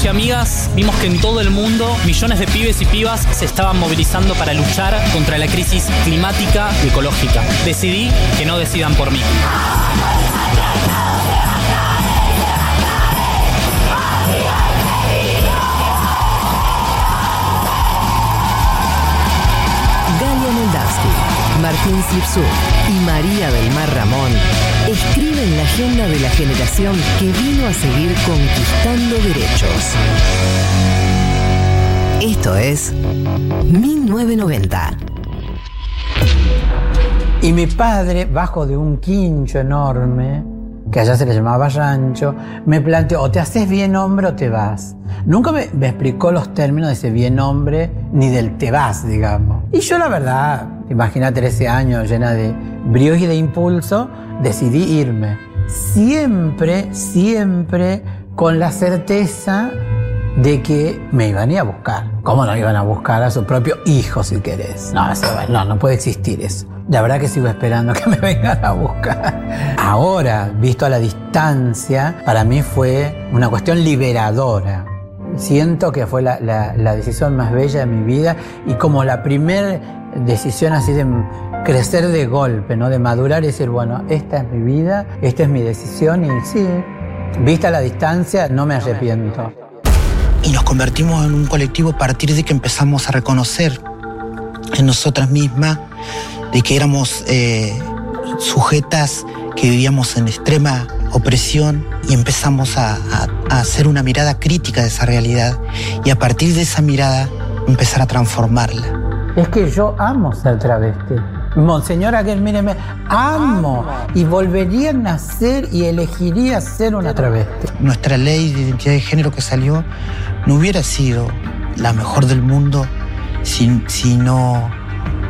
Amigos y amigas vimos que en todo el mundo millones de pibes y pibas se estaban movilizando para luchar contra la crisis climática y ecológica. Decidí que no decidan por mí. Martín Slipsuk y María del Mar Ramón escriben la agenda de la generación que vino a seguir conquistando derechos. Esto es 1990. Y mi padre, bajo de un quincho enorme, que allá se le llamaba rancho, me planteó, o te haces bien hombre o te vas. Nunca me, me explicó los términos de ese bien hombre ni del te vas, digamos. Y yo la verdad, imagínate 13 años llena de bríos y de impulso, decidí irme. Siempre, siempre con la certeza de que me iban a ir a buscar. ¿Cómo no iban a buscar a su propio hijo, si querés? No, eso, no, no puede existir eso. La verdad que sigo esperando que me vengan a buscar. Ahora, visto a la distancia, para mí fue una cuestión liberadora. Siento que fue la- la decisión más bella de mi vida y como la primera decisión así de crecer de golpe, ¿no? De madurar y decir, bueno, esta es mi vida, esta es mi decisión y sí, vista la distancia, no me arrepiento. y nos convertimos en un colectivo a partir de que empezamos a reconocer en nosotras mismas de que éramos eh, sujetas que vivíamos en extrema opresión y empezamos a- a hacer una mirada crítica de esa realidad y a partir de esa mirada empezar a transformarla. Es que yo amo ser travesti. Monseñor Aguirre, míreme, amo y volvería a nacer y elegiría ser una travesti. Nuestra ley de identidad de género que salió no hubiera sido la mejor del mundo si, si no,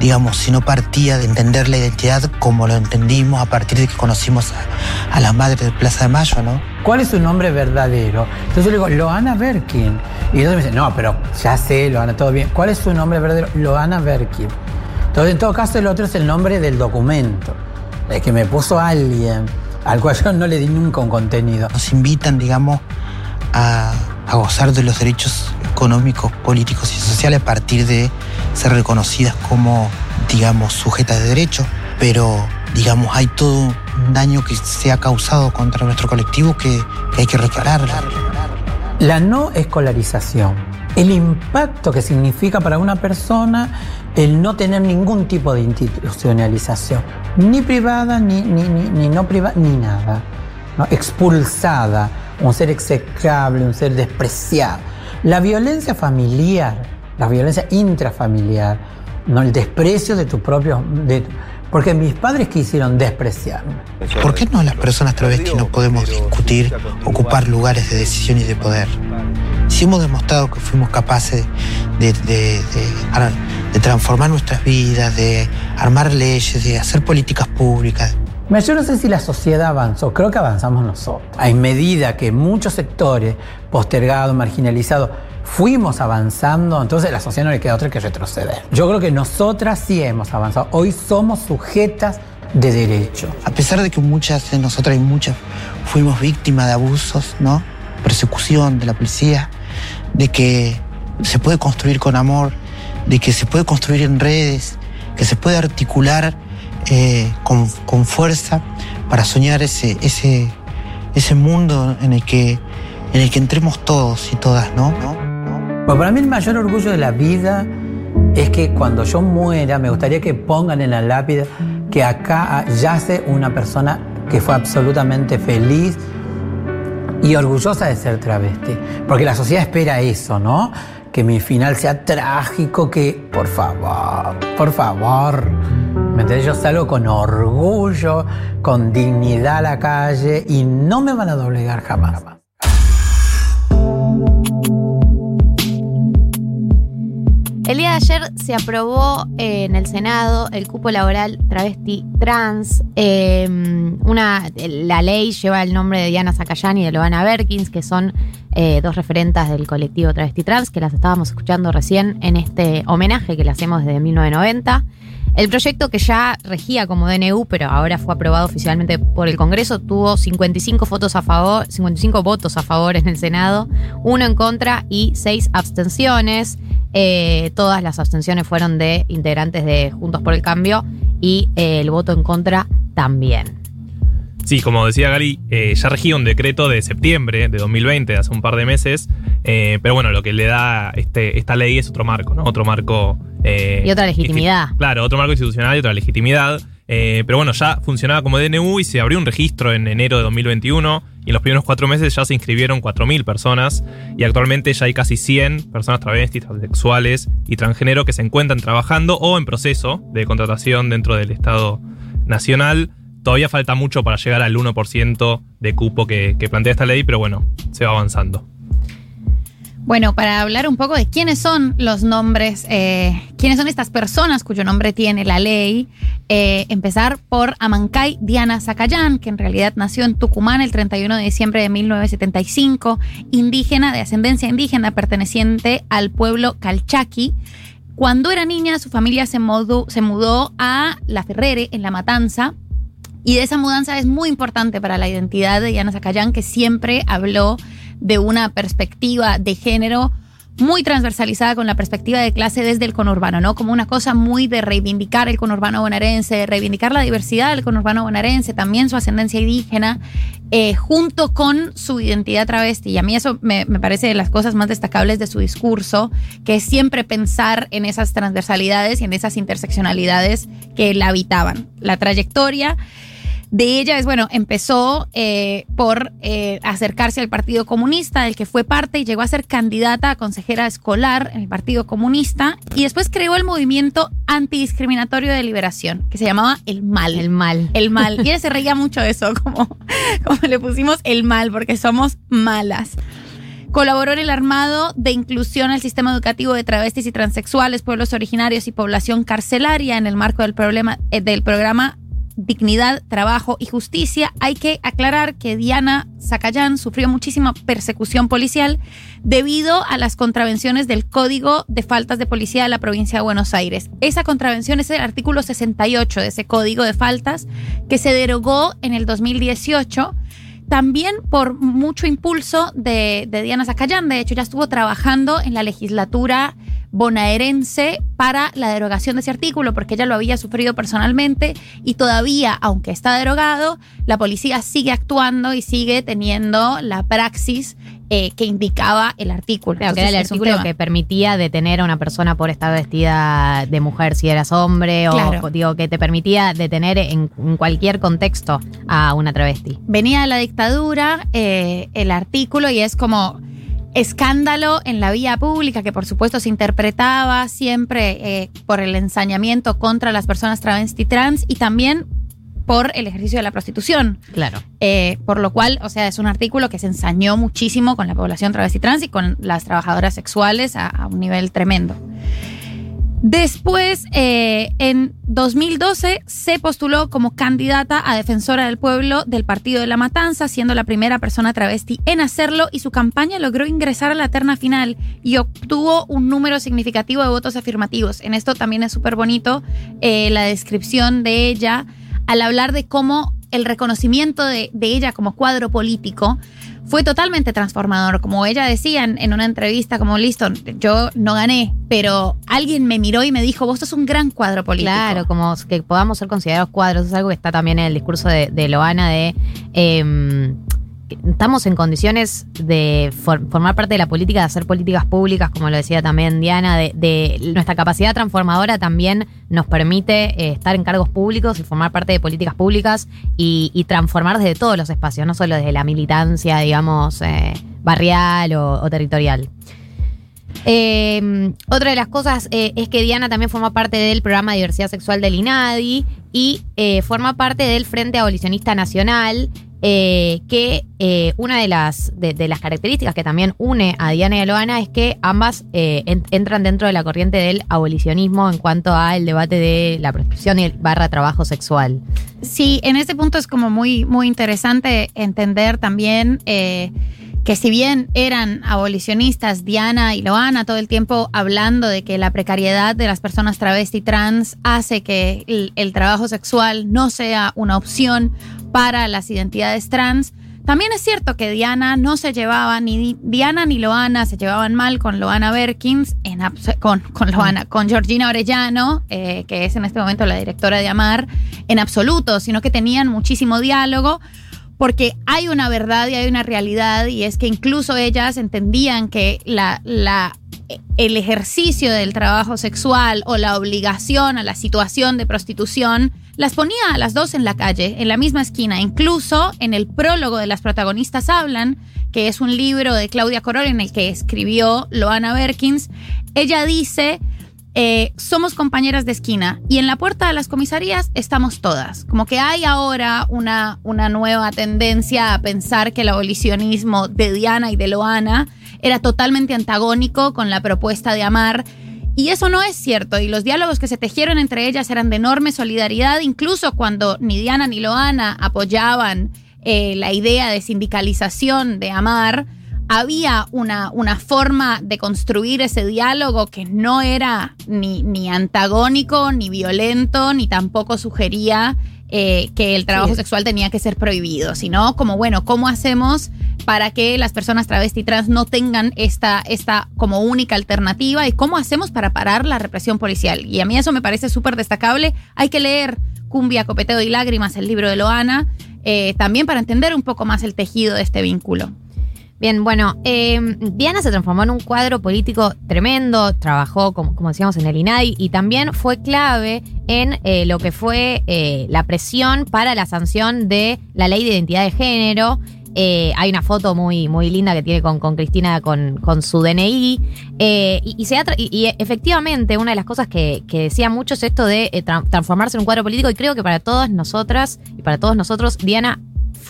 digamos, si no partía de entender la identidad como lo entendimos a partir de que conocimos a, a la madre de Plaza de Mayo, ¿no? ¿Cuál es su nombre verdadero? Entonces yo le digo, Loana Berkin. Y entonces me dice, no, pero ya sé, Loana, todo bien. ¿Cuál es su nombre verdadero? Loana Berkin. Entonces, en todo caso, el otro es el nombre del documento. El que me puso alguien, al cual yo no le di nunca un contenido. Nos invitan, digamos, a, gozar de los derechos económicos, políticos y sociales a partir de ser reconocidas como, digamos, sujetas de derecho. Pero, digamos, hay todo daño que se ha causado contra nuestro colectivo que, que hay que reparar. La no escolarización, el impacto que significa para una persona el no tener ningún tipo de institucionalización, ni privada, ni, ni, ni, ni no privada, ni nada. ¿no? Expulsada, un ser execrable, un ser despreciado. La violencia familiar, la violencia intrafamiliar, ¿no? el desprecio de tu propio... De, porque mis padres quisieron despreciarme. ¿Por qué no las personas travestis no podemos discutir, ocupar lugares de decisión y de poder? Si hemos demostrado que fuimos capaces de, de- de- de transformar nuestras vidas, de armar leyes, de hacer políticas públicas. Mira, Yo no sé si la sociedad avanzó, creo que avanzamos nosotros. En medida que muchos sectores postergados, marginalizados, fuimos avanzando, entonces a la sociedad no le queda otra que retroceder. Yo creo que nosotras sí hemos avanzado. Hoy somos sujetas de derecho. A pesar de que muchas de nosotras y muchas fuimos víctimas de abusos, ¿no? Persecución de la policía, de que se puede construir con amor, de que se puede construir en redes, que se puede articular eh, con, con fuerza para soñar ese, ese, ese mundo en el, que, en el que entremos todos y todas, ¿no? Pues para mí el mayor orgullo de la vida es que cuando yo muera me gustaría que pongan en la lápida que acá yace una persona que fue absolutamente feliz y orgullosa de ser travesti. Porque la sociedad espera eso, ¿no? Que mi final sea trágico, que por favor, por favor. ¿Me entendés? Yo salgo con orgullo, con dignidad a la calle y no me van a doblegar jamás. El día de ayer se aprobó eh, en el Senado el cupo laboral travesti trans. Eh, una, la ley lleva el nombre de Diana Zacayán y de Loana Berkins, que son eh, dos referentas del colectivo travesti trans, que las estábamos escuchando recién en este homenaje que le hacemos desde 1990. El proyecto que ya regía como DNU, pero ahora fue aprobado oficialmente por el Congreso, tuvo 55 votos a favor, 55 votos a favor en el Senado, uno en contra y seis abstenciones. Eh, todas las abstenciones fueron de integrantes de Juntos por el Cambio y eh, el voto en contra también. Sí, como decía Gali, eh, ya regía un decreto de septiembre de 2020, hace un par de meses, pero bueno, lo que le da este, esta ley es otro marco, ¿no? Otro marco... y otra legitimidad. Claro, otro marco institucional y otra legitimidad. pero bueno, ya funcionaba como DNU y se abrió un registro en enero de 2021 y en los primeros cuatro meses ya se inscribieron 4.000 personas y actualmente ya hay casi 100 personas travestis, transexuales y transgénero que se encuentran trabajando o en proceso de contratación dentro del Estado Nacional. Todavía falta mucho para llegar al 1% de cupo que, plantea esta ley, pero bueno, se va avanzando. Bueno, para hablar un poco de quiénes son los nombres, eh, quiénes son estas personas cuyo nombre tiene la ley, eh, empezar por Amancay Diana Zacayán, que en realidad nació en Tucumán el 31 de diciembre de 1975, indígena de ascendencia indígena perteneciente al pueblo Calchaqui. Cuando era niña, su familia se mudó, se mudó a La Ferrere, en La Matanza, y de esa mudanza es muy importante para la identidad de Diana Zacayán, que siempre habló de una perspectiva de género muy transversalizada con la perspectiva de clase desde el conurbano, ¿no? Como una cosa muy de reivindicar el conurbano bonaerense, reivindicar la diversidad del conurbano bonaerense, también su ascendencia indígena, eh, junto con su identidad travesti. Y a mí eso me, me, parece de las cosas más destacables de su discurso, que es siempre pensar en esas transversalidades y en esas interseccionalidades que la habitaban. La trayectoria de ella es, bueno, empezó eh, por eh, acercarse al Partido Comunista, del que fue parte y llegó a ser candidata a consejera escolar en el Partido Comunista y después creó el movimiento antidiscriminatorio de liberación, que se llamaba El Mal. El Mal. El Mal. Y ella se reía mucho de eso, como, como le pusimos El Mal, porque somos malas. Colaboró en el armado de inclusión al sistema educativo de travestis y transexuales, pueblos originarios y población carcelaria en el marco del, problema, eh, del programa dignidad, trabajo y justicia, hay que aclarar que Diana Zacayán sufrió muchísima persecución policial debido a las contravenciones del Código de Faltas de Policía de la provincia de Buenos Aires. Esa contravención es el artículo 68 de ese Código de Faltas que se derogó en el 2018 también por mucho impulso de, de, Diana Zacayán. De hecho, ya estuvo trabajando en la legislatura bonaerense para la derogación de ese artículo, porque ella lo había sufrido personalmente y todavía, aunque está derogado, la policía sigue actuando y sigue teniendo la praxis eh, que indicaba el artículo. Claro, que era el artículo que permitía detener a una persona por estar vestida de mujer si eras hombre, o digo, que te permitía detener en, cualquier contexto a una travesti. Venía de la dictadura eh, el artículo y es como escándalo en la vía pública, que por supuesto se interpretaba siempre eh, por el ensañamiento contra las personas travesti trans y también por el ejercicio de la prostitución. Claro. Eh, por lo cual, o sea, es un artículo que se ensañó muchísimo con la población travesti trans y con las trabajadoras sexuales a un nivel tremendo. Después, eh, en 2012, se postuló como candidata a defensora del pueblo del Partido de la Matanza, siendo la primera persona travesti en hacerlo y su campaña logró ingresar a la terna final y obtuvo un número significativo de votos afirmativos. En esto también es súper bonito eh, la descripción de ella al hablar de cómo el reconocimiento de, de ella como cuadro político fue totalmente transformador. Como ella decía en, una entrevista, como listo, yo no gané, pero alguien me miró y me dijo, vos sos un gran cuadro político. Claro, como que podamos ser considerados cuadros, es algo que está también en el discurso de, Loana de... Que estamos en condiciones de for- formar parte de la política, de hacer políticas públicas, como lo decía también Diana, de, nuestra capacidad transformadora también nos permite eh, estar en cargos públicos y formar parte de políticas públicas y, transformar desde todos los espacios, no solo desde la militancia, digamos, eh, barrial o- territorial. Eh, otra de las cosas eh, es que Diana también forma parte del programa de diversidad sexual del INADI y forma parte del Frente Abolicionista Nacional, eh, que eh, una de las, de, las características que también une a Diana y a Loana es que ambas eh, en- entran dentro de la corriente del abolicionismo en cuanto al debate de la prostitución y el barra trabajo sexual. Sí, en ese punto es como muy, muy interesante entender también que si bien eran abolicionistas, Diana y Loana todo el tiempo hablando de que la precariedad de las personas travesti trans hace que el trabajo sexual no sea una opción para las identidades trans, también es cierto que Diana no se llevaba, ni Di- Diana ni Loana se llevaban mal con Loana Berkins, en con, con Loana, con Georgina Orellano, eh, que es en este momento la directora de Amar, en absoluto, sino que tenían muchísimo diálogo, porque hay una verdad y hay una realidad, y es que incluso ellas entendían que el ejercicio del trabajo sexual o la obligación a la situación de prostitución las ponía a las dos en la calle, en la misma esquina. Incluso en el prólogo de las protagonistas hablan, que es un libro de Claudia Corol en el que escribió Loana Berkins. Ella dice, eh, somos compañeras de esquina y en la puerta de las comisarías estamos todas. Como que hay ahora una, una nueva tendencia a pensar que el abolicionismo de Diana y de Loana era totalmente antagónico con la propuesta de Amar. Y eso no es cierto. Y los diálogos que se tejieron entre ellas eran de enorme solidaridad, incluso cuando ni Diana ni Loana apoyaban eh, la idea de sindicalización de Amar. Había una, una forma de construir ese diálogo que no era ni, ni antagónico, ni violento, ni tampoco sugería eh, que el trabajo Sí. sexual tenía que ser prohibido, sino como, bueno, ¿cómo hacemos para que las personas travesti y trans no tengan esta, esta como única alternativa y cómo hacemos para parar la represión policial? Y a mí eso me parece súper destacable. Hay que leer Cumbia, Copeteo y Lágrimas, el libro de Loana, eh, también para entender un poco más el tejido de este vínculo. Bien, bueno, eh, Diana se transformó en un cuadro político tremendo, trabajó, como, como decíamos, en el INAI y también fue clave en eh, lo que fue eh, la presión para la sanción de la ley de identidad de género. Eh, hay una foto muy, muy linda que tiene con, con Cristina con, con su DNI. y, se y- efectivamente, una de las cosas que, que decía mucho es esto de tra- transformarse en un cuadro político. Y creo que para todas nosotras y para todos nosotros, Diana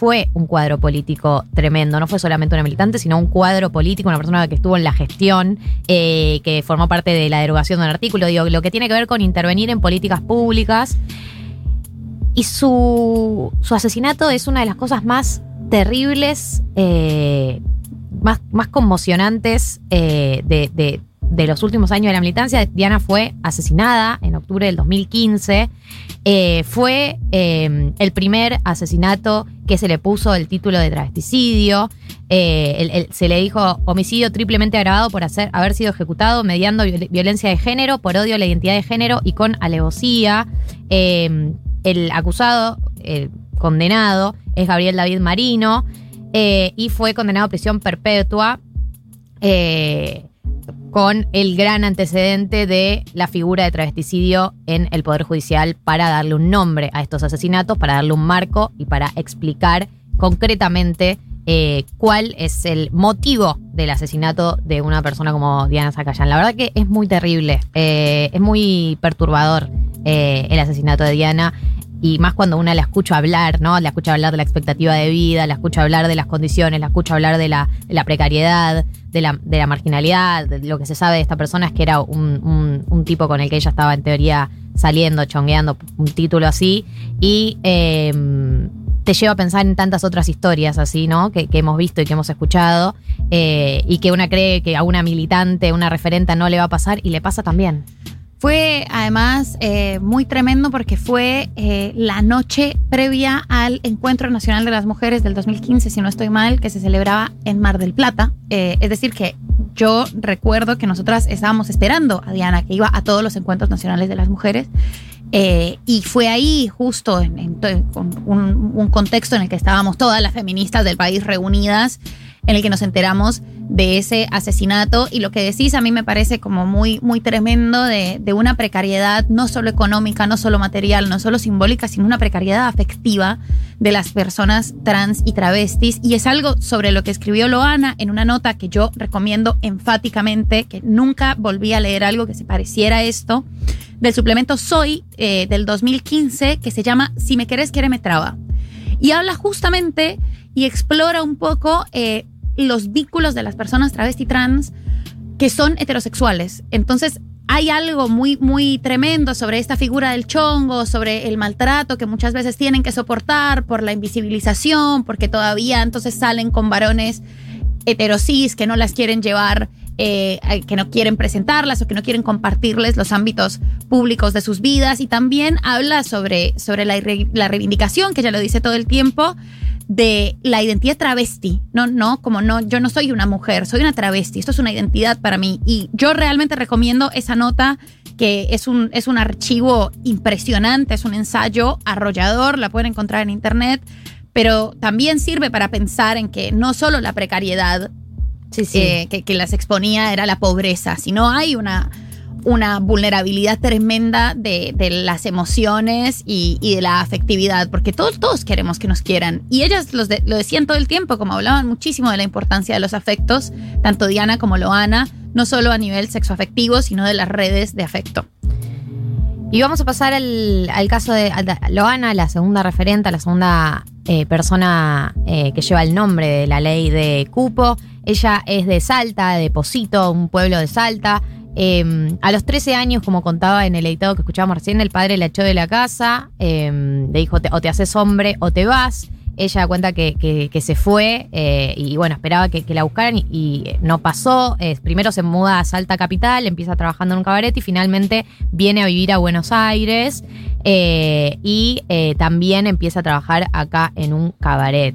fue un cuadro político tremendo. No fue solamente una militante, sino un cuadro político, una persona que estuvo en la gestión, eh, que formó parte de la derogación de un artículo. Lo que tiene que ver con intervenir en políticas públicas. Y su, su asesinato es una de las cosas más terribles, eh, más, más conmocionantes eh, de- de los últimos años de la militancia. Diana fue asesinada en octubre del 2015. Eh, fue eh, el primer asesinato que se le puso el título de travesticidio. Eh, se le dijo homicidio triplemente agravado por hacer, haber sido ejecutado mediando viol- violencia de género, por odio a la identidad de género y con alevosía. Eh, el acusado, el condenado, es Gabriel David Marino eh, y fue condenado a prisión perpetua. Con el gran antecedente de la figura de travesticidio en el Poder Judicial para darle un nombre a estos asesinatos, para darle un marco y para explicar concretamente eh, cuál es el motivo del asesinato de una persona como Diana Zacayán. La verdad que es muy terrible, eh, es muy perturbador eh, el asesinato de Diana. Y más cuando una la escucha hablar, ¿no? La escucha hablar de la expectativa de vida, la escucha hablar de las condiciones, la escucha hablar de la, de la precariedad, de la, de la marginalidad. de lo que se sabe de esta persona es que era un, tipo con el que ella estaba en teoría saliendo, chongueando, un título así. Y eh, te lleva a pensar en tantas otras historias así, ¿no? Que, hemos visto y que hemos escuchado. eh, y que una cree que a una militante, una referenta no le va a pasar y le pasa también. Fue además eh, muy tremendo porque fue eh, la noche previa al Encuentro Nacional de las Mujeres del 2015, si no estoy mal, que se celebraba en Mar del Plata. Eh, es decir, que yo recuerdo que nosotras estábamos esperando a Diana, que iba a todos los encuentros nacionales de las mujeres. Y fue ahí, justo en, en un contexto en el que estábamos todas las feministas del país reunidas, en el que nos enteramos de ese asesinato. Y lo que decís a mí me parece como muy, muy tremendo de, una precariedad no solo económica, no solo material, no solo simbólica, sino una precariedad afectiva de las personas trans y travestis. Y es algo sobre lo que escribió Loana en una nota que yo recomiendo enfáticamente, que nunca volví a leer algo que se pareciera a esto, del suplemento Soy eh, del 2015, que se llama Si me querés, me traba. Y habla justamente y explora un poco eh, los vínculos de las personas travesti trans que son heterosexuales. Entonces, hay algo muy, muy tremendo sobre esta figura del chongo, sobre el maltrato que muchas veces tienen que soportar por la invisibilización, porque todavía entonces salen con varones heterosis que no las quieren llevar, eh, que no quieren presentarlas o que no quieren compartirles los ámbitos públicos de sus vidas. Y también habla sobre, sobre la, la reivindicación, que ella lo dice todo el tiempo, de la identidad travesti. No, no, como no, yo no soy una mujer, soy una travesti. Esto es una identidad para mí. Y yo realmente recomiendo esa nota que es un, es un archivo impresionante, es un ensayo arrollador, la pueden encontrar en internet, pero también sirve para pensar en que no solo la precariedad eh, que, que las exponía era la pobreza, sino hay una, una vulnerabilidad tremenda de, las emociones y, de la afectividad, porque todos, todos queremos que nos quieran. Y ellas los lo decían todo el tiempo, como hablaban muchísimo de la importancia de los afectos, tanto Diana como Loana, no solo a nivel sexoafectivo, sino de las redes de afecto. Y vamos a pasar al, caso de Loana, la segunda referente, la segunda eh, persona eh, que lleva el nombre de la ley de cupo. Ella es de Salta, de Posito, un pueblo de Salta. Eh, a los 13 años, como contaba en el editado que escuchábamos recién, el padre la echó de la casa, eh, le dijo "Te- o te haces hombre o te vas. Ella cuenta que, que- se fue eh, y bueno, esperaba que, que la buscaran y, y no pasó. Primero se muda a Salta Capital, empieza trabajando en un cabaret y finalmente viene a vivir a Buenos Aires eh, y eh, también empieza a trabajar acá en un cabaret.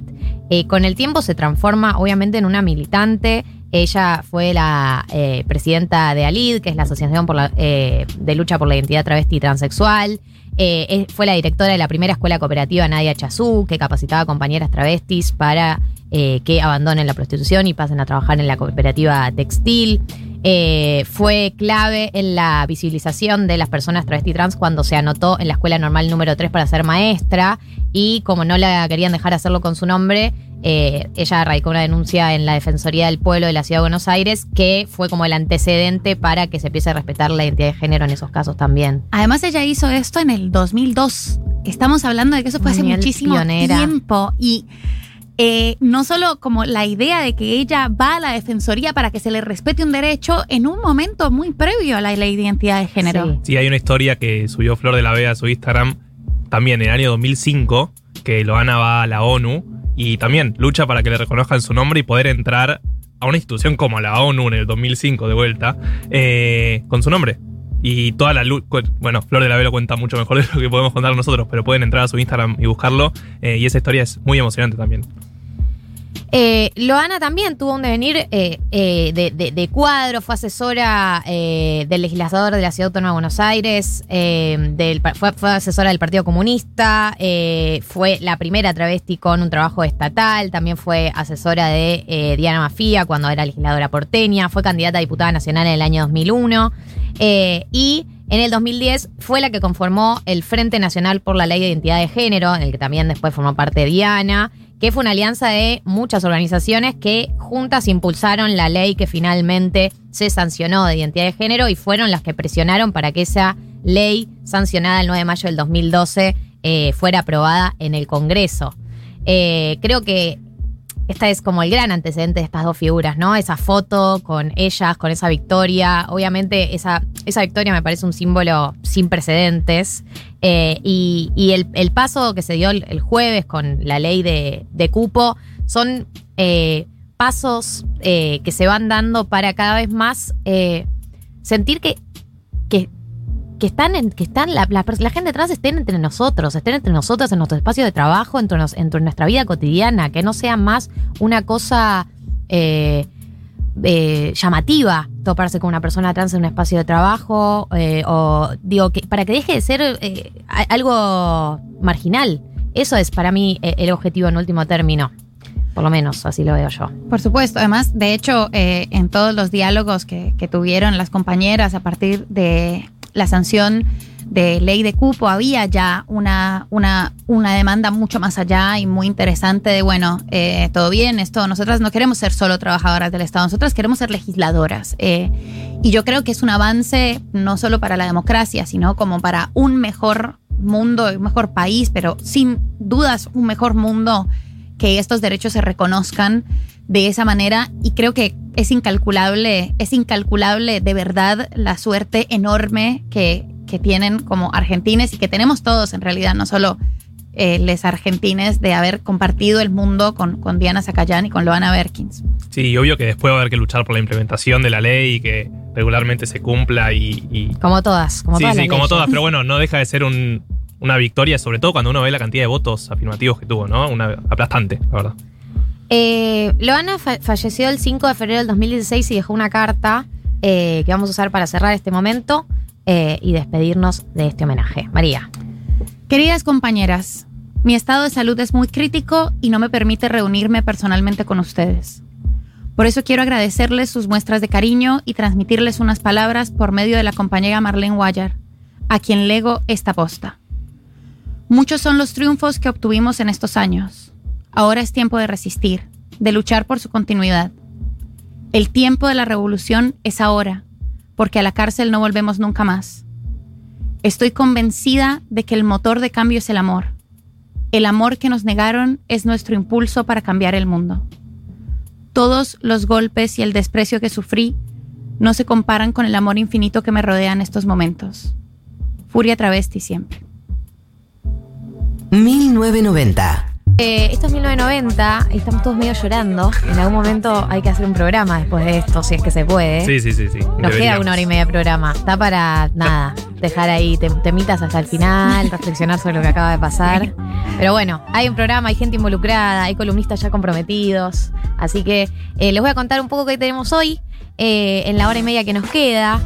Con el tiempo se transforma obviamente en una militante. Ella fue la eh, presidenta de ALID, que es la Asociación eh, de Lucha por la Identidad Travesti y Transexual. Eh, fue la directora de la primera escuela cooperativa Nadia Chazú, que capacitaba a compañeras travestis para que abandonen la prostitución y pasen a trabajar en la cooperativa textil. Eh, fue clave en la visibilización de las personas travesti trans cuando se anotó en la escuela normal número 3 para ser maestra y como no la querían dejar hacerlo con su nombre, eh, ella radicó una denuncia en la Defensoría del Pueblo de la Ciudad de Buenos Aires que fue como el antecedente para que se empiece a respetar la identidad de género en esos casos también. Además, ella hizo esto en el 2002. Estamos hablando de que eso fue hace muchísimo pionera. tiempo. Y eh, no solo como la idea de que ella va a la defensoría para que se le respete un derecho en un momento muy previo a la ley de identidad de género. Sí, hay una historia que subió Flor de la Vega a su Instagram también en el año 2005, que Loana va a la ONU y también lucha para que le reconozcan su nombre y poder entrar a una institución como la ONU en el 2005 de vuelta, eh, con su nombre. Y toda la luz, bueno, Flor de la Vega lo cuenta mucho mejor de lo que podemos contar nosotros, pero pueden entrar a su Instagram y buscarlo. eh, y esa historia es muy emocionante también. Eh, Loana también tuvo un devenir eh, eh, de, cuadro, fue asesora del legislador de la Ciudad Autónoma de Buenos Aires, fue, asesora del Partido Comunista, fue la primera travesti con un trabajo estatal, también fue asesora de Diana Mafía cuando era legisladora porteña, fue candidata a diputada nacional en el año 2001 eh, y en el 2010 fue la que conformó el Frente Nacional por la Ley de Identidad de Género, en el que también después formó parte Diana, que fue una alianza de muchas organizaciones que juntas impulsaron la ley que finalmente se sancionó de identidad de género y fueron las que presionaron para que esa ley sancionada el 9 de mayo del 2012 eh, fuera aprobada en el Congreso. Eh, creo que esta es como el gran antecedente de estas dos figuras, ¿no? Esa foto con ellas, con esa victoria. Obviamente, esa, esa victoria me parece un símbolo sin precedentes. Eh, y y el, el paso que se dio el, jueves con la ley de, de cupo son eh, pasos eh, que se van dando para cada vez más sentir que, que, que están en, que están la, gente trans estén entre nosotros, estén entre nosotros en nuestro espacio de trabajo, entre, entre nuestra vida cotidiana, que no sea más una cosa eh, eh, llamativa toparse con una persona trans en un espacio de trabajo, eh, o digo, que para que deje de ser eh, algo marginal. Eso es para mí el objetivo en último término. Por lo menos, así lo veo yo. Por supuesto, además, de hecho, en todos los diálogos que tuvieron las compañeras a partir de la sanción de ley de cupo, había ya una, una, una demanda mucho más allá y muy interesante de, bueno, eh, todo bien, esto, nosotras no queremos ser solo trabajadoras del Estado, nosotras queremos ser legisladoras. eh, y yo creo que es un avance no solo para la democracia, sino como para un mejor mundo, un mejor país, pero sin dudas un mejor mundo que estos derechos se reconozcan de esa manera y creo que es incalculable, es incalculable de verdad la suerte enorme que, que tienen como argentines y que tenemos todos en realidad, no solo eh, les argentines de haber compartido el mundo con, con Diana Zacayán y con Loana Berkins. Sí, obvio que después va a haber que luchar por la implementación de la ley y que regularmente se cumpla y. y- Como todas, como sí, todas sí, las como leyes. todas, pero bueno, no deja de ser un- una victoria, sobre todo cuando uno ve la cantidad de votos afirmativos que tuvo, ¿no? Una aplastante, la verdad. Eh, Loana fa- falleció el 5 de febrero del 2016 y dejó una carta eh, que vamos a usar para cerrar este momento eh, y despedirnos de este homenaje. María. Queridas compañeras, mi estado de salud es muy crítico y no me permite reunirme personalmente con ustedes. Por eso quiero agradecerles sus muestras de cariño y transmitirles unas palabras por medio de la compañera Marlene Guayar, a quien lego esta posta. Muchos son los triunfos que obtuvimos en estos años. Ahora es tiempo de resistir, de luchar por su continuidad. El tiempo de la revolución es ahora, porque a la cárcel no volvemos nunca más. Estoy convencida de que el motor de cambio es el amor. El amor que nos negaron es nuestro impulso para cambiar el mundo. Todos los golpes y el desprecio que sufrí no se comparan con el amor infinito que me rodea en estos momentos. Furia travesti siempre. 1990. Eh, esto es 1990 y estamos todos medio llorando. En algún momento hay que hacer un programa después de esto, si es que se puede. Sí, sí, sí, sí. Nos queda una hora y media de programa. Está para nada, dejar ahí tem- temitas hasta el final, reflexionar sobre lo que acaba de pasar. Pero bueno, hay un programa, hay gente involucrada, hay columnistas ya comprometidos. Así que eh, les voy a contar un poco qué tenemos hoy eh, en la hora y media que nos queda.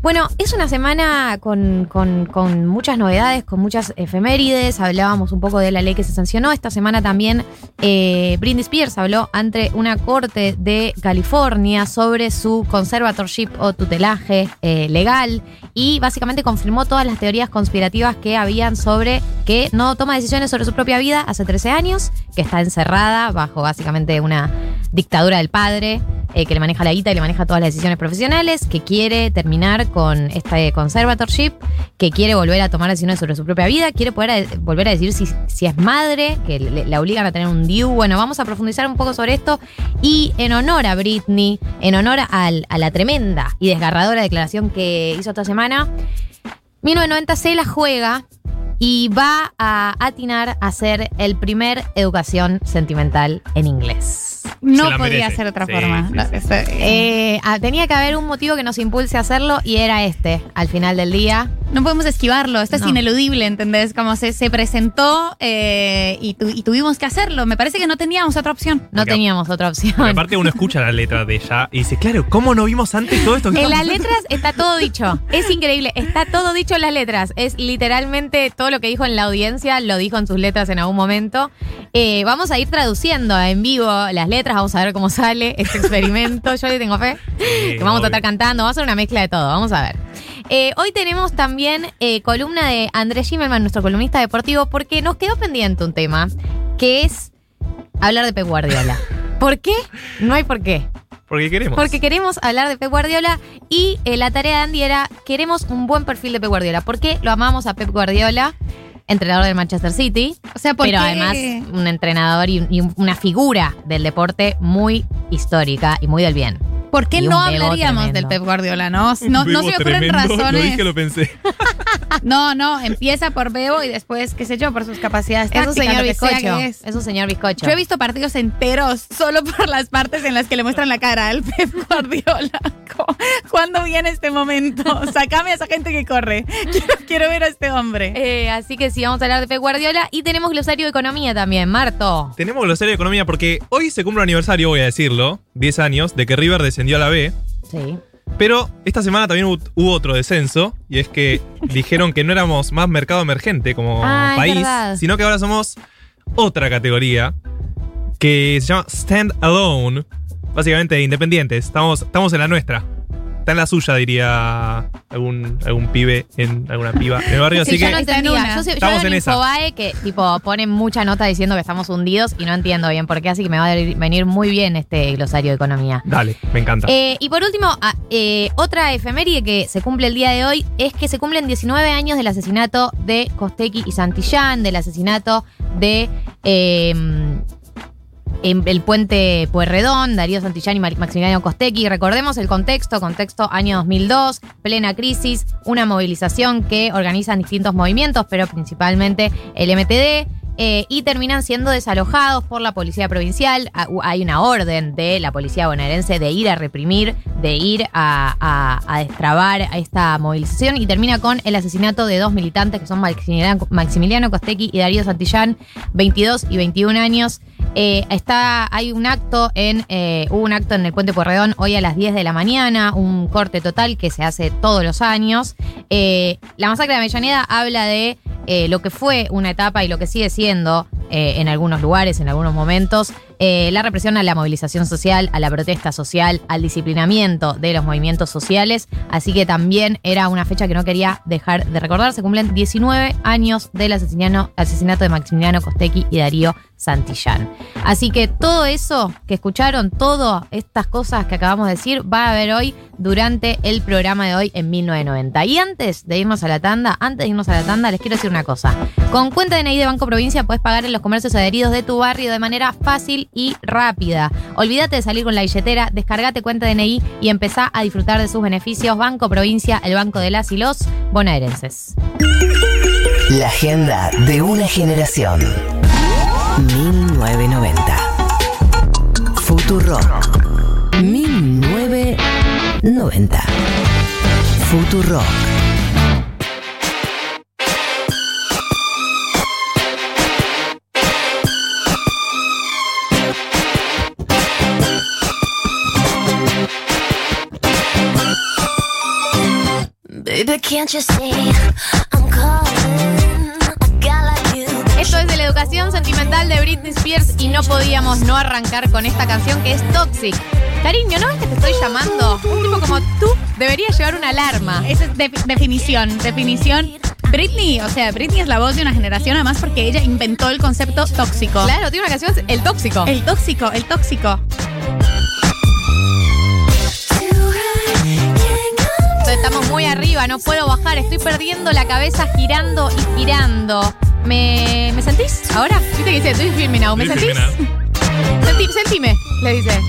Bueno, es una semana con, con- con muchas novedades, con muchas efemérides. Hablábamos un poco de la ley que se sancionó. Esta semana también eh, Britney Spears habló ante una corte de California sobre su conservatorship o tutelaje eh, legal y básicamente confirmó todas las teorías conspirativas que habían sobre que no toma decisiones sobre su propia vida hace 13 años, que está encerrada bajo básicamente una dictadura del padre eh, que le maneja la guita y le maneja todas las decisiones profesionales, que quiere terminar con este conservatorship, que quiere volver a tomar decisiones sobre su propia vida, quiere poder volver a decir si, si es madre, que la obligan a tener un DIU. Bueno, vamos a profundizar un poco sobre esto y en honor a Britney, en honor al- a la tremenda y desgarradora declaración que hizo esta semana, 1990 se la juega y va a atinar a ser el primer educación sentimental en inglés. No podía ser otra forma. Eh, tenía que haber un motivo que nos impulse a hacerlo y era este, al final del día. No podemos esquivarlo, esto es ineludible, ¿entendés? Como se, se presentó eh, y, tu- y tuvimos que hacerlo. Me parece que no teníamos otra opción. No teníamos otra opción. Porque aparte uno escucha la letra de ella y dice, claro, ¿cómo no vimos antes todo esto? que En las letras está todo dicho. Es increíble. Está todo dicho en las letras. Es literalmente todo lo que dijo en la audiencia, lo dijo en sus letras en algún momento. Eh, vamos a ir traduciendo en vivo las letras. Vamos a ver cómo sale este experimento. Yo le tengo fe. Que vamos a estar cantando. Vamos a hacer una mezcla de todo. Vamos a ver. Eh, hoy tenemos también eh, columna de Andrés Zimmerman, nuestro columnista deportivo, porque nos quedó pendiente un tema que es hablar de Pep Guardiola. ¿Por qué? No hay por qué. Porque queremos. Porque queremos hablar de Pep Guardiola y eh, la tarea de Andy era, queremos un buen perfil de Pep Guardiola. ¿Por qué lo amamos a Pep Guardiola? Entrenador del Manchester City. O sea, ¿por pero qué? además un entrenador y, y una figura del deporte muy histórica y muy del bien. ¿Por qué no hablaríamos tremendo. del Pep Guardiola? No, no, no se me ocurren tremendo, Lo razones. dije, lo pensé. No, no, empieza por Bebo y después, qué sé yo, por sus capacidades Es un señor bizcocho. es. Es un señor bizcocho. Yo he visto partidos enteros solo por las partes en las que le muestran la cara al Pep Guardiola. ¿Cuándo viene este momento? Sácame a esa gente que corre. Quiero, quiero ver a este hombre. Eh, así que sí, vamos a hablar de Pep Guardiola y tenemos glosario de economía también, Marto. Tenemos glosario de economía porque hoy se cumple un aniversario, voy a decirlo, 10 años, de que River descendió a la B. Sí. Pero esta semana también hubo, otro descenso, y es que dijeron que no éramos más mercado emergente como Ah, país, sino que ahora somos otra categoría que se llama Stand Alone, básicamente independientes. Estamos, estamos en la nuestra. Está en la suya, diría algún, algún pibe, en alguna piba en el barrio. Sí, así yo que no entendía. Yo, sé- yo Estamos veo en en esa. Infobae que tipo ponen mucha nota diciendo que estamos hundidos y no entiendo bien por qué, así que me va a venir muy bien este glosario de economía. Dale, me encanta. Eh, y por último, ah, eh, otra efeméride que se cumple el día de hoy es que se cumplen 19 años del asesinato de Costequi y Santillán, del asesinato de eh, en el puente Pueyrredón, Darío Santillán y Maximiliano Costequi. Recordemos el contexto, contexto año 2002, plena crisis, una movilización que organizan distintos movimientos, pero principalmente el MTD. Eh, y terminan siendo desalojados por la policía provincial. Ah, Hay una orden de la policía bonaerense de ir a reprimir, de ir a, a- destrabar a esta movilización y termina con el asesinato de dos militantes que son Maximiliano, Costequi y Darío Santillán, 22 y 21 años. Eh, está, hay un acto en, eh, hubo un acto en el Puente Porredón hoy a las 10 de la mañana, un corte total que se hace todos los años. La masacre de Avellaneda habla de eh, lo que fue una etapa y lo que sigue siendo eh, en algunos lugares, en algunos momentos, eh, la represión a la movilización social, a la protesta social, al disciplinamiento de los movimientos sociales. Así que también era una fecha que no quería dejar de recordar. Se cumplen 19 años del asesinato, de Maximiliano Costequi y Darío Santillán. Así que todo eso que escucharon, todas estas cosas que acabamos de decir, va a haber hoy durante el programa de hoy en 1990. Y antes de irnos a la tanda, antes de irnos a la tanda, les quiero decir una cosa. Con cuenta de DNI de Banco Provincia puedes pagar en los comercios adheridos de tu barrio de manera fácil y rápida. Olvídate de salir con la billetera, descargate cuenta DNI y empezá a disfrutar de sus beneficios. Banco Provincia, el banco de las y los bonaerenses. La agenda de una generación. 1990. Futuro. 1990. Futuro. Baby, can't you see educación sentimental de Britney Spears y no podíamos no arrancar con esta canción que es Toxic. Cariño, ¿no ves que te estoy llamando? Un tipo como tú debería llevar una alarma. Esa es de- definición, definición. Britney, o sea, Britney es la voz de una generación, además porque ella inventó el concepto tóxico. Claro, tiene una canción, El Tóxico. El tóxico, el tóxico. Estamos muy arriba, no puedo bajar, estoy perdiendo la cabeza girando y girando. ¿Me, ¿me sentís ahora? Viste que dice, estoy filming now. ¿Me Estoy sentís? Sentí- sentime, le dice.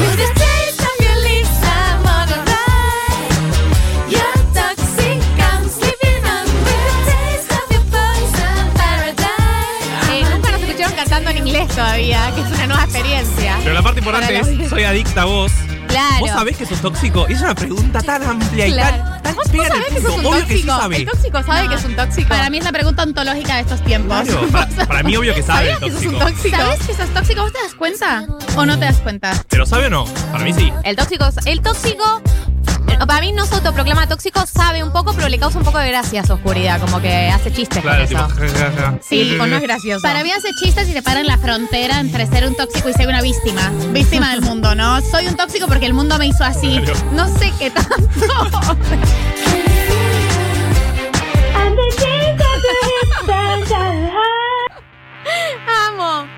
With the taste of your lips, I'm on a ride. You're toxic, I'm sleeping on. With the taste of your poison paradise. Eh, nunca nos escucharon cantando en inglés todavía, que es una nueva experiencia. Pero la parte importante es, soy adicta a vos. Claro. ¿Vos sabés que sos tóxico? Es una pregunta tan amplia y tan, tan ¿Vos, sabés que sos un que sí tóxico? sabe. El tóxico sabe que es un tóxico. Para mí es la pregunta ontológica de estos tiempos. Claro, para, para mí obvio que sabe el ¿Sabías que sos un tóxico. tóxico? ¿Sabes que sos tóxico? ¿Vos te das cuenta? ¿O no te das cuenta? ¿Pero sabe o no? Para mí sí. El tóxico, el tóxico, para mí no se autoproclama tóxico, sabe un poco, pero le causa un poco de gracia a su oscuridad, como que hace chistes Claro, con tipo, eso. ja, ja, ja. Sí, tipo no es gracioso. Para mí hace chistes y se para en la frontera entre ser un tóxico y ser una víctima. Víctima del mundo, ¿no? Soy un tóxico porque el mundo me hizo así. Claro. No sé qué tanto. Amo.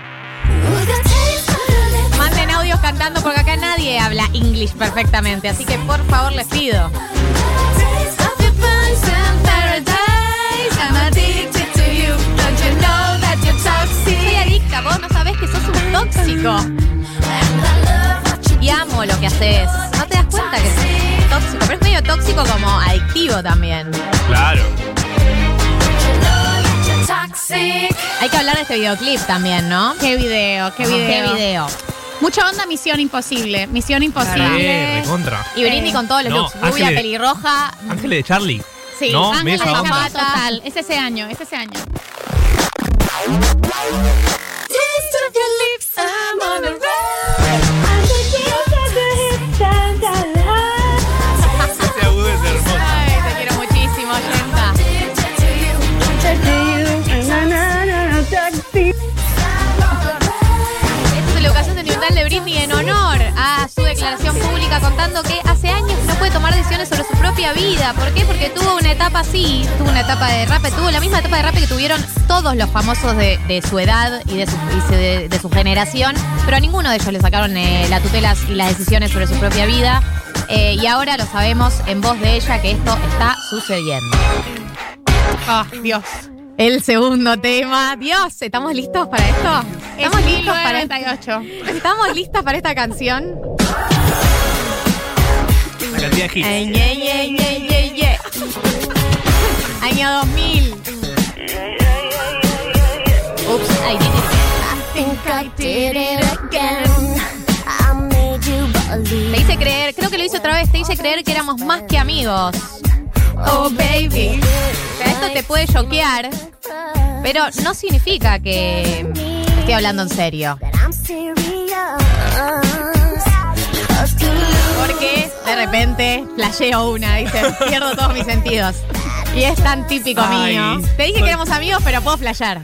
Porque acá nadie habla English perfectamente, así que por favor les pido. Taste of your poison paradise. I'm addicted to you. Don't you know that you're Soy adicta, vos no sabés que sos un tóxico. Y amo lo que haces. No te das cuenta que sos tóxico, pero es medio tóxico como adictivo también. Claro. Hay que hablar de este videoclip también, ¿no? Qué video, qué video. Qué video. Mucha onda Misión Imposible. Misión Eh, Imposible. recontra. Y Britney Eh, con todos los no, looks. Rubia, Ángeles- pelirroja. Ángeles de Charlie. Sí, No, Ángeles de. Zapata, total. Es ese año, es ese año. Taste of your lips. I'm on the contando que hace años no puede tomar decisiones sobre su propia vida. ¿Por qué? Porque tuvo una etapa así, tuvo una etapa de rap, tuvo la misma etapa de rap que tuvieron todos los famosos de, de su edad y de su, y de, de su generación, pero a ninguno de ellos le sacaron eh, las tutelas y las decisiones sobre su propia vida. Eh, y ahora lo sabemos en voz de ella que esto está sucediendo. Ah, Dios. El segundo tema. Dios, ¿estamos listos para esto? ¿Estamos Es listos para 1998. ¿Estamos listas para esta canción? La cantidad de hits. Ay, ye, ye, ye, ye, ye. Año 2000. Ups, ay, Te hice creer, creo que lo hice otra vez, te hice creer que éramos más que amigos. Oh, baby. Esto te puede choquear, pero no significa que estoy hablando en serio. De repente flasheo una, dice, pierdo todos mis sentidos. Y es tan típico Ay, mío. Te dije que éramos amigos, pero puedo flashear.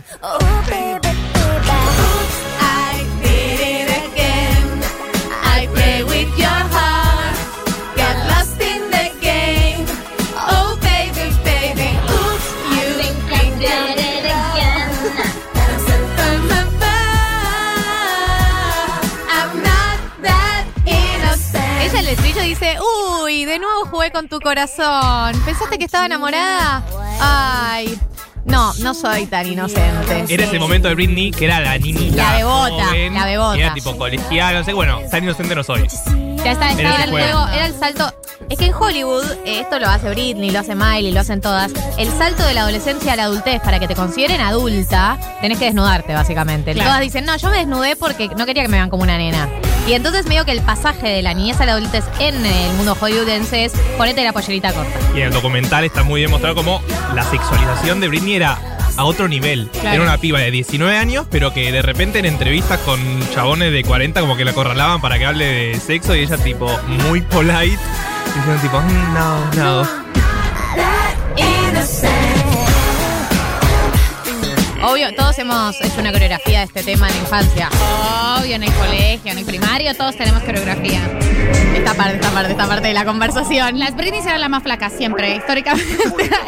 De nuevo jugué con tu corazón. ¿Pensaste que estaba enamorada? Ay, no, no soy tan inocente. Era ese momento de Britney que era la niñita. La bebota, joven, la bebota. Era tipo colegial, no sé. Bueno, tan inocente no soy. Ya está, estaba ese juego. era el salto. Es que en Hollywood, eh, esto lo hace Britney, lo hace Miley, lo hacen todas. El salto de la adolescencia a la adultez, para que te consideren adulta, tenés que desnudarte, básicamente. Claro. Todas dicen, no, yo me desnudé porque no quería que me vean como una nena. Y entonces medio que el pasaje de la niñez a la adultez en el mundo hollywoodense es ponete la pollerita corta. Y en el documental está muy bien mostrado como la sexualización de Britney era a otro nivel. Claro. Era una piba de 19 años, pero que de repente en entrevistas con chabones de 40 como que la acorralaban para que hable de sexo y ella tipo muy polite, diciendo tipo, "Mm, no, no. Obvio, todos hemos hecho una coreografía de este tema en la infancia. Obvio, en el colegio, en el primario, todos tenemos coreografía. Esta parte, esta parte, esta parte de la conversación. Las Britney eran la más flaca siempre. Históricamente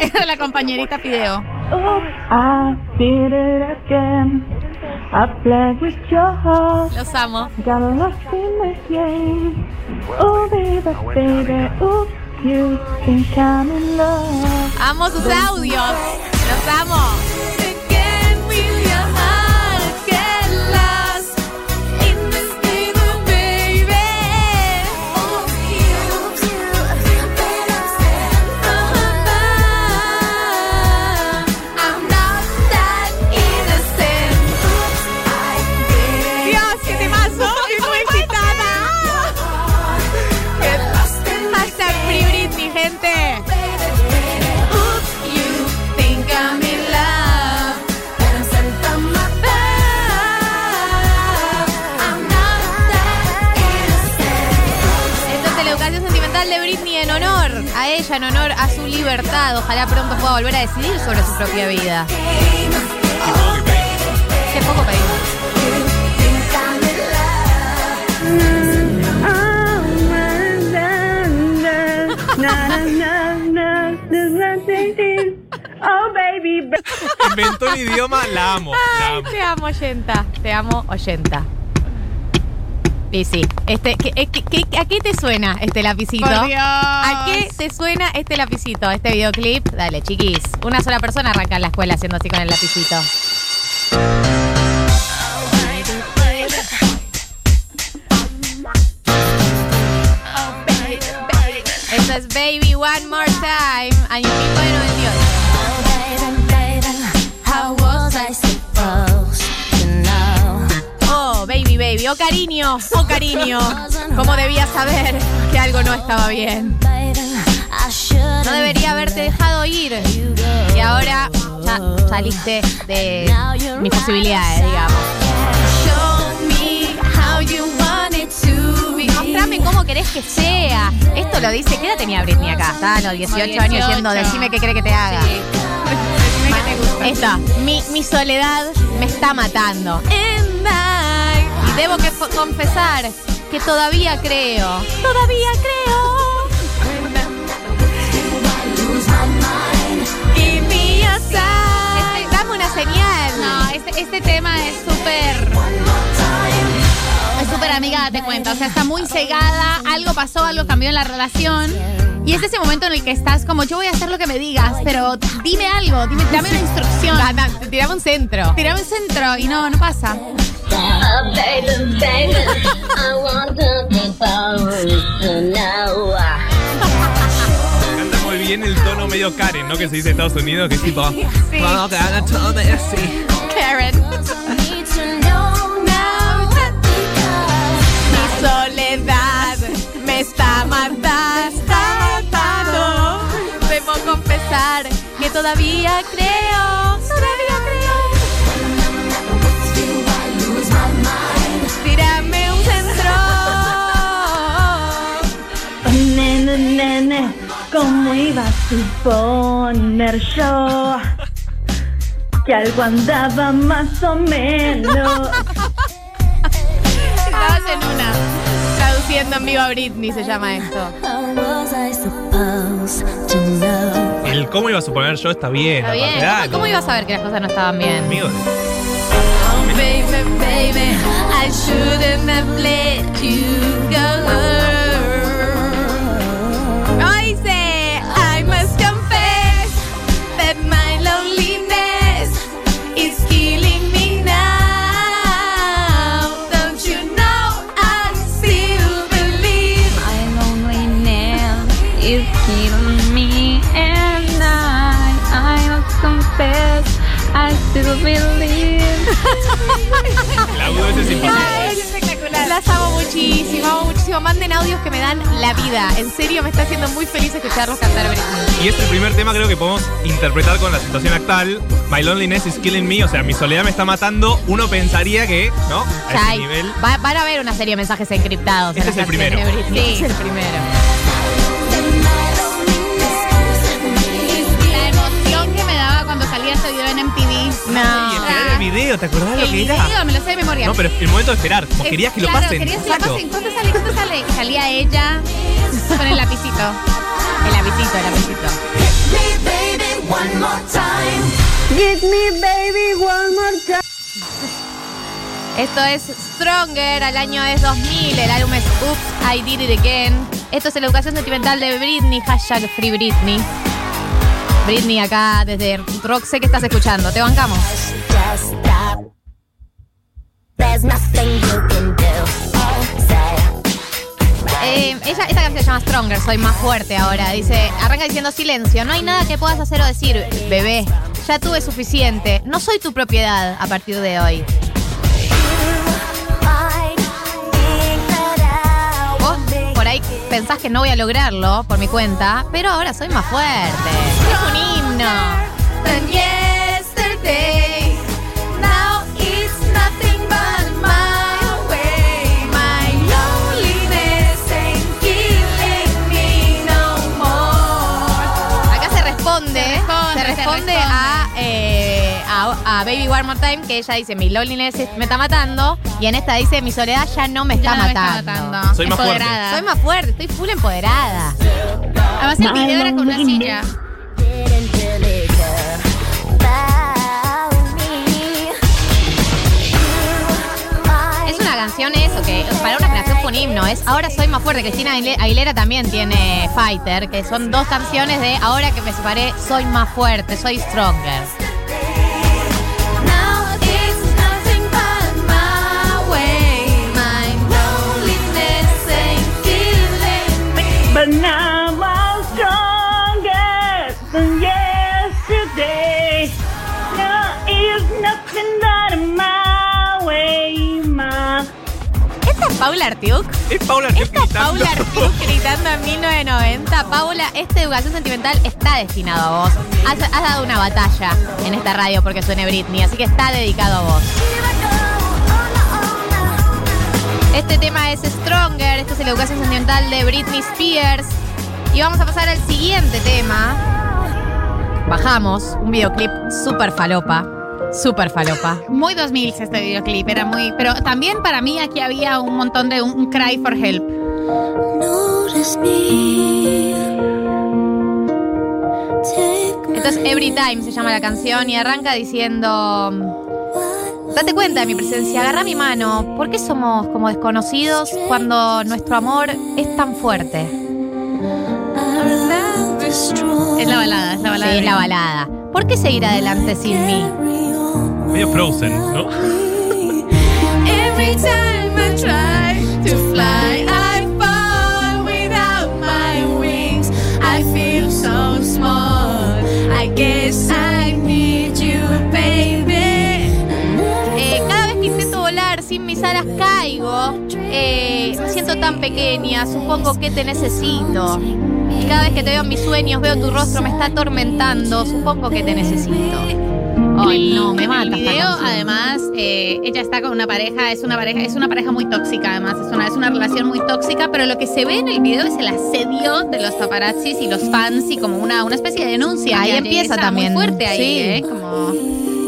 era la compañerita Fideo. I did it again. I played with your heart. Los amo. Got lost in the game. Oh, baby, baby, ooh, you think I'm in love. Amo sus audios. Los amo. Ojalá pronto pueda volver a decidir sobre su propia vida. Qué poco pedimos. Oh, baby. Inventó un idioma, la amo. La Ay, amo. te amo, oyenta. Te amo, oyenta. Y sí, este, ¿qué- eh, qué- qué- ¿a qué te suena este lapicito? Por Dios. ¿A qué te suena este lapicito, este videoclip? Dale, chiquis. Una sola persona arranca en la escuela haciendo así con el lapicito. Esto es Baby One More Time, año 1998. Oh, cariño. Oh, cariño. ¿Cómo debías saber que algo no estaba bien? No debería haberte dejado ir. Y ahora ya saliste de mis posibilidades, digamos. Mostrame cómo querés que sea. Esto lo dice, ¿qué edad tenía Britney acá? Estaba a los 18, años 18. diciendo, decime qué cree que te haga. Esta, mi, mi soledad me está matando. Debo que confesar que todavía creo. Todavía creo. Sign. Dame una señal. No, este, este tema es súper. Es súper amiga, date cuenta. O sea, está muy cegada. Algo pasó, algo cambió en la relación. Y es ese momento en el que estás como, yo voy a hacer lo que me digas, pero dime algo, dime, dame una instrucción. Tirame un centro. Tirame un centro y no, no pasa. Canta muy bien el tono medio Karen, ¿no? Que se dice en Estados Unidos, que es tipo. "Vamos, que haga todo así". Karen. Mi soledad me está matando. Está matando. Debo confesar que todavía creo. Nene, ¿cómo iba a suponer yo? Que algo andaba más o menos. Estabas en una. Traduciendo en vivo a Britney se llama esto. El cómo iba a suponer yo está bien. Está bien. ¿Cómo, cómo iba a saber que las cosas no estaban bien? Amigo, Baby, baby, I shouldn't have let you go. Es espectacular. Las amo muchísimo, amo muchísimo. Manden audios que me dan la vida. En serio, me está haciendo muy feliz escucharlos cantar Britney. Y es el primer tema creo que podemos interpretar con la situación actual. My loneliness is killing me, o sea, mi soledad me está matando. Uno pensaría que, ¿no? A ese nivel. va- van a ver una serie de mensajes encriptados. en Este es el primero. Sí. Es el primero. MTV. Y esperar el video, ¿te acordás lo El que era? video me lo sé de memoria. No, pero el momento de esperar, como Eh, querías que lo claro, pasen. querías que lo Exacto. pasen. ¿Cuánto sale? ¿Cuánto sale? Y salía ella con el lapicito. El lapicito, el lapicito. Give me baby one more time. Esto es Stronger, al año es 2000, el álbum es Oops, I Did It Again. Esto es la educación sentimental de Britney, hashtag Free Britney. Britney acá desde Rock, sé que estás escuchando, te bancamos. Eh, ella, esta canción se llama Stronger, soy más fuerte ahora. Dice, arranca diciendo silencio, no hay nada que puedas hacer o decir, bebé. Ya tuve suficiente, no soy tu propiedad a partir de hoy. Pensás que no voy a lograrlo por mi cuenta, pero ahora soy más fuerte. Es un himno. Than yesterday. Now it's nothing but my way. My loneliness ain't killing me no more. Acá se responde, se responde, se responde. a, a, Baby One More Time, que ella dice, mi loneliness me está matando, y en esta dice, mi soledad ya no me está no me está matando. matando. Soy más fuerte. Empoderada. Soy más fuerte, estoy full empoderada. Además el video era con una silla. Es una canción eso, que para una generación fue un himno, es Ahora soy más fuerte. Cristina Aguile- Aguilera también tiene Fighter, que son dos canciones de Ahora que me separé, soy más fuerte, soy stronger. Now I'm stronger than yesterday. No, it's nothing but my way, my. ¿Esta es Paula Artiuk? Es Paula Artiuk ¿Esta es gritando. Paula Artiuk gritando en 1990? Paula, esta educación sentimental está destinado a vos. Has, has dado una batalla en esta radio porque suene Britney, así que está dedicado a vos. Este tema es Stronger, este es el Educación Sentimental de Britney Spears. Y vamos a pasar al siguiente tema. Bajamos un videoclip súper falopa. Súper falopa. Muy 2000 este videoclip, era muy. Pero también para mí aquí había un montón de un, un cry for help. Esto es Every Time, se llama la canción, y arranca diciendo. Date cuenta de mi presencia, agarra mi mano. ¿Por qué somos como desconocidos cuando nuestro amor es tan fuerte? Es la balada, es la balada. Sí, es la balada. ¿Por qué seguir adelante sin mí? Medio Frozen, ¿no? Every time I try to fly, tan pequeña, supongo que te necesito. Cada vez que te veo en mis sueños, veo tu rostro, me está atormentando, supongo que te necesito. Ay, no, me mata. El esta video, además, eh, ella está con una pareja, es una pareja, es una pareja muy tóxica, además, es una, es una relación muy tóxica, pero lo que se ve en el video es el asedio de los paparazzis y los fans y como una, una especie de denuncia. Ahí empieza también, Muy fuerte ahí, sí. ¿eh? Como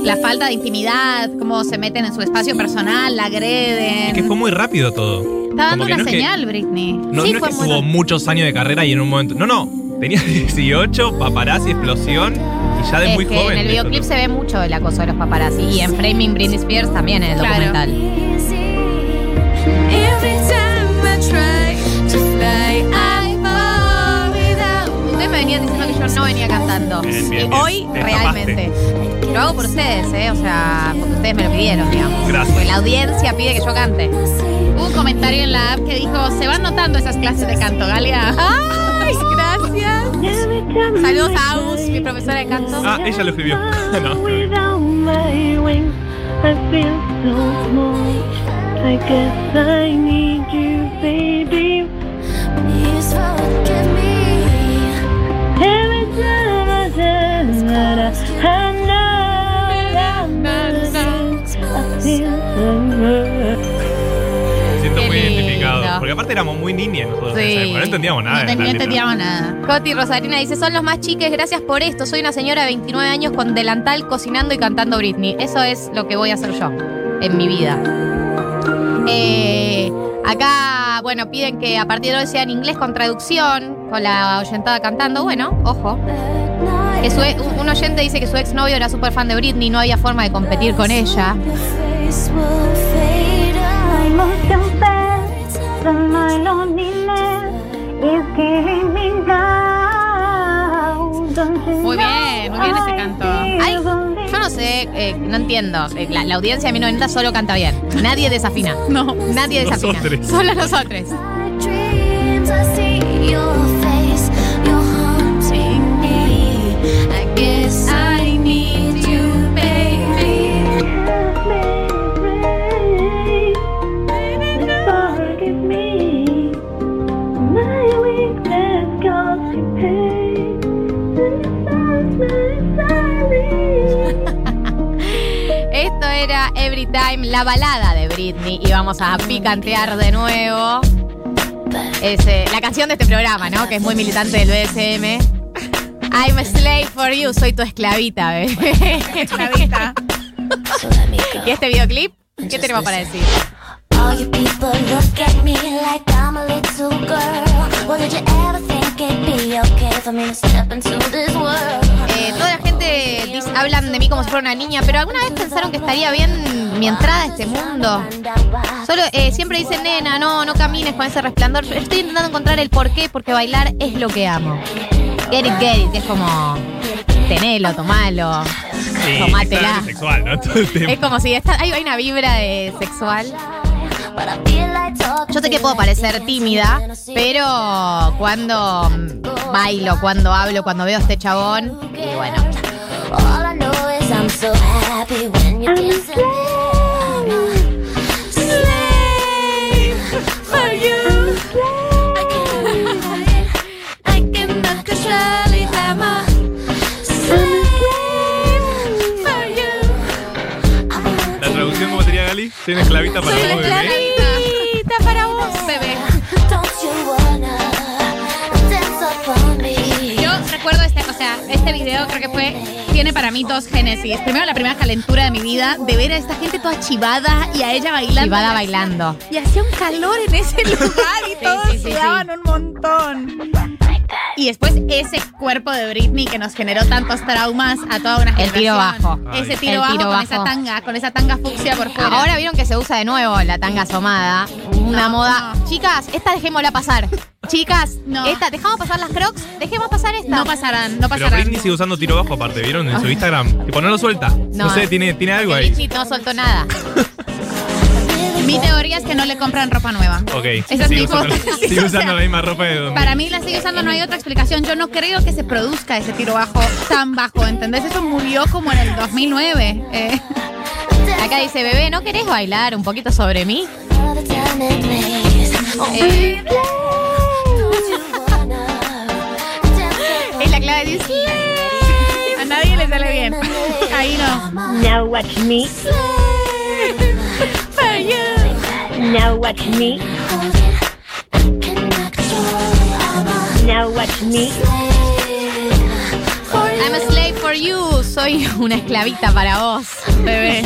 la falta de intimidad, cómo se meten en su espacio personal, la agreden. Es que fue muy rápido todo. Está dando una no es que- señal, Britney. No, Sí, no fue es que tuvo muchos años de carrera y en un momento. No, no. Tenía 18, paparazzi, explosión y ya de es muy que joven. en el videoclip se ve mucho el acoso de los paparazzi. Y en Framing Britney Spears también en el Claro. documental. Ustedes me venían diciendo que yo no venía cantando. Bien, bien, bien. Hoy, Te realmente. Lo hago por ustedes, ¿eh? O sea, porque ustedes me lo pidieron, digamos. Gracias. Porque la audiencia pide que yo cante. Hubo un comentario en la app que dijo, se van notando esas clases de canto, Galia. ¡Ay, gracias! Saludos a Agus, mi profesora de canto. Ah, ella lo escribió. no. Porque aparte éramos muy niños nosotros. en Sí. esa época, No entendíamos nada. No, de entendíamos nada. Coti Rosarina dice, son los más chiques, gracias por esto. Soy una señora de 29 años con delantal cocinando y cantando Britney. Eso es lo que voy a hacer yo en mi vida. Eh, acá, bueno, piden que a partir de hoy sea en inglés con traducción, con la oyentada cantando. Bueno, ojo. Que su un un oyente dice que su exnovio era súper fan de Britney, no había forma de competir con ella. My loneliness is getting me down. Muy bien, muy bien ese canto. Ay, yo no sé, eh, no entiendo. Eh, La, la audiencia de 1990 solo canta bien. Nadie desafina. No. Nadie desafina. Nosotros. Solo nosotros. my dreams, I see your era Every Time, la balada de Britney. Y vamos a picantear de nuevo. Es eh, la canción de este programa, ¿no? Que es muy militante del BSM. I'm a slave for you, soy tu esclavita, bebé. Esclavita. ¿Y este videoclip? ¿Qué tenemos para decir? All you people look at me like I'm a little girl. Well, did you ever think it'd be okay for me to step into this world? Hablan de mí como si fuera una niña, pero ¿alguna vez pensaron que estaría bien mi entrada a este mundo? Solo eh, siempre dicen, nena, no, no camines con ese resplandor. Estoy intentando encontrar el por qué, porque bailar es lo que amo. Get it, get it, es como tenelo, tomalo, Sí, tomátela. Es como si está, hay, hay una vibra de sexual. Yo sé que puedo parecer tímida, pero cuando bailo, cuando hablo, cuando veo a este chabón, y bueno, All I know is I'm so happy when you're kissing me. Slave for you. I can, I cannot control it, I'm a slave for you. La traducción, ¿cómo sería Gali? Una esclavita para la bebé. Este video creo que fue, tiene para mí dos génesis. Primero, la primera calentura de mi vida, de ver a esta gente toda chivada y a ella bailando. Chivada bailando. Y hacía un calor en ese lugar y Sí, todos sí, sí, sudaban un montón. Y después ese cuerpo de Britney que nos generó tantos traumas a toda una El generación. tiro bajo. Ese tiro El bajo tiro con bajo. esa tanga, con esa tanga fucsia por fuera. Ahora vieron que se usa de nuevo la tanga asomada. Una No, moda. Chicas, esta dejémosla pasar. Chicas, No. esta, dejamos pasar las crocs, dejemos pasar esta. no pasarán, no Pero pasarán. Britney sigue usando tiro bajo aparte, ¿vieron? En su Instagram. Tipo, no lo suelta. No, No. sé, tiene, tiene algo ahí. Britney no soltó nada. Mi teoría es que no le compran ropa nueva. Ok. Esa es mi usando, sigue O usando sea, la misma ropa de donde. Para mí la sigue usando, no hay otra explicación. Yo no creo que se produzca ese tiro bajo tan bajo, ¿entendés? Eso murió como en el 2009. eh. Acá dice, bebé, ¿no querés bailar un poquito sobre mí? Eh, es la clave de. A nadie le sale bien. Ahí no. Now watch me. Now watch me. Now watch me. I'm a slave for you. Soy una esclavita para vos, bebé.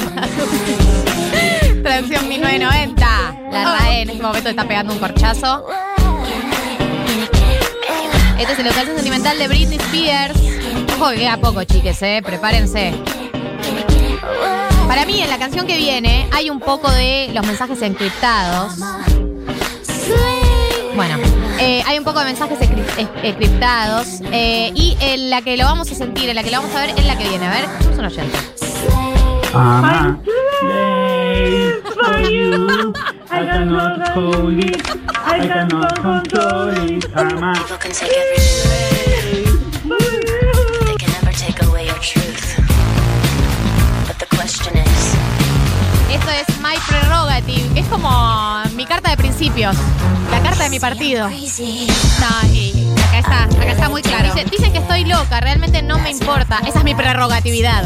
Traducción 1990. La RAE en este momento está pegando un corchazo. Este es el local sentimental de Britney Spears. Ojo que poco, chiques, eh. Prepárense. Para mí, en la canción que viene, hay un poco de los mensajes encriptados. Bueno, eh, hay un poco de mensajes encrip- es- encriptados. eh, y en la que lo vamos a sentir, en la que lo vamos a ver, es la que viene. A ver, somos un oyente. For you. I cannot hold it. I cannot control it. I'm Esto es My Prerogative, que es como mi carta de principios. La carta de mi partido. No, y acá está, acá está muy claro. Dicen, dicen que estoy loca, realmente no me importa. Esa es mi prerrogatividad.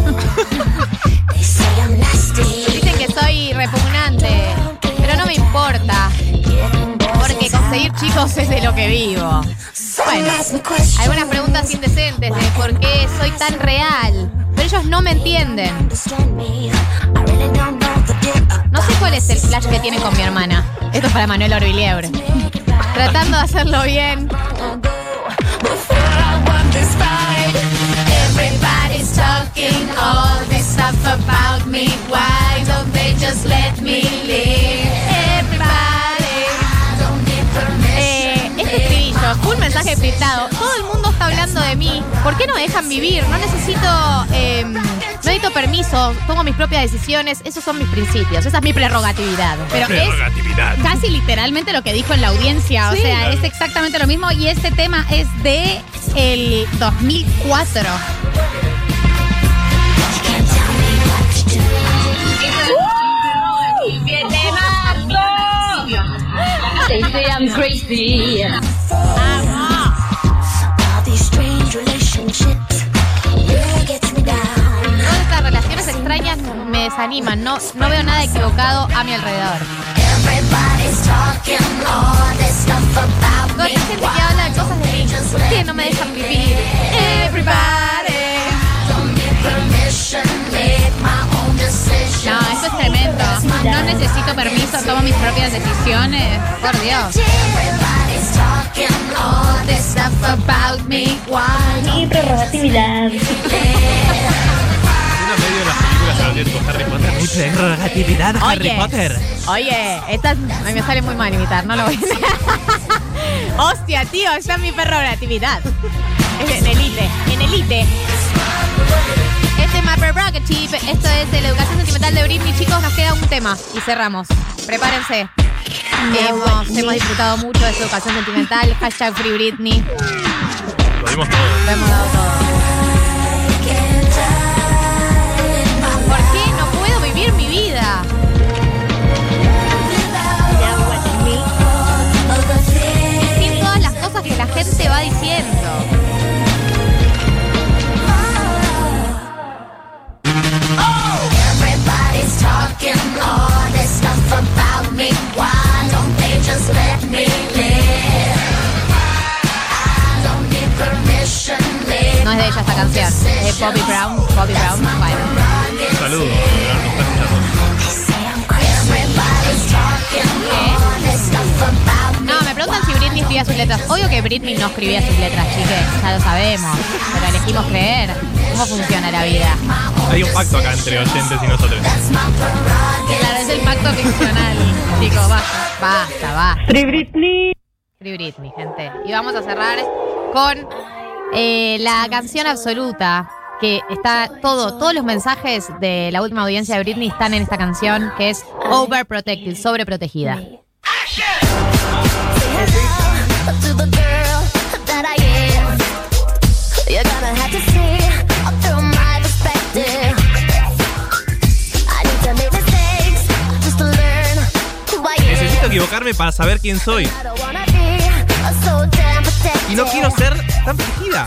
Dicen que soy repugnante, pero no me importa. Porque conseguir chicos es de lo que vivo. Bueno, algunas preguntas indecentes de por qué soy tan real. Pero ellos no me entienden. Cuál es el flash que tienen con mi hermana. Esto es para Manuel Orbiliebre. Tratando de hacerlo bien. About me. Why don't they just let me live? Full mensaje pintado. Todo el mundo está hablando de mí. ¿Por qué no me dejan vivir? No necesito, eh, no necesito permiso. Tomo mis propias decisiones. Esos son mis principios. Esa es mi prerrogatividad. Pero es Prerrogatividad. casi literalmente lo que dijo en la audiencia. O Sí. sea, es exactamente lo mismo. Y este tema es de el 2004. Me down. Todas estas relaciones extrañas me desaniman. No, no veo nada equivocado a mi alrededor. Esta gente que habla de cosas de mí. ¿Por qué no me dejan vivir? Everybody. No, esto es tremendo. No necesito permiso, tomo mis propias decisiones. Por Dios. Everybody's talking all this stuff about me. Why Mi prerrogatividad. Una medio de las películas también con Harry Potter. Mi prerrogatividad, Harry Oye, Potter. Oye, esta es- ay, me sale muy mal imitar, no lo voy a hacer. Hostia, tío, esa es mi prerrogatividad. Es en elite, en elite. Prerogative, esto es de la educación sentimental de Britney. Chicos, nos queda un tema y cerramos. Prepárense. Hemos, hemos disfrutado mucho de su educación sentimental. Hashtag Free Britney. Lo dimos todo. Lo hemos dado todo. ¿Por qué no puedo vivir mi vida? Sin todas las cosas que la gente va diciendo. Talking all this stuff about me. Why don't they just let me live? I don't need permission, No es de ella esta canción. Eh, Bobby Brown, Bobby Brown. Bueno. Un saludo. escuchando. No, me preguntan si Britney escribía sus letras. Obvio que Britney no escribía sus letras, chiques. Ya lo sabemos. Pero elegimos creer. ¿Cómo funciona la vida? Hay un pacto acá entre oyentes y nosotros. Claro, es el pacto ficcional, chicos, basta. Basta, basta. Free Britney. Free Britney, gente. Y vamos a cerrar con eh, la canción absoluta. Que está todo, todos los mensajes de la última audiencia de Britney están en esta canción, que es Overprotected, sobreprotegida. To the girl that I am, you're gonna have to see through my perspective. I need to make mistakes just to learn who I am. Necesito equivocarme para saber quién soy. Y no quiero ser tan protegida.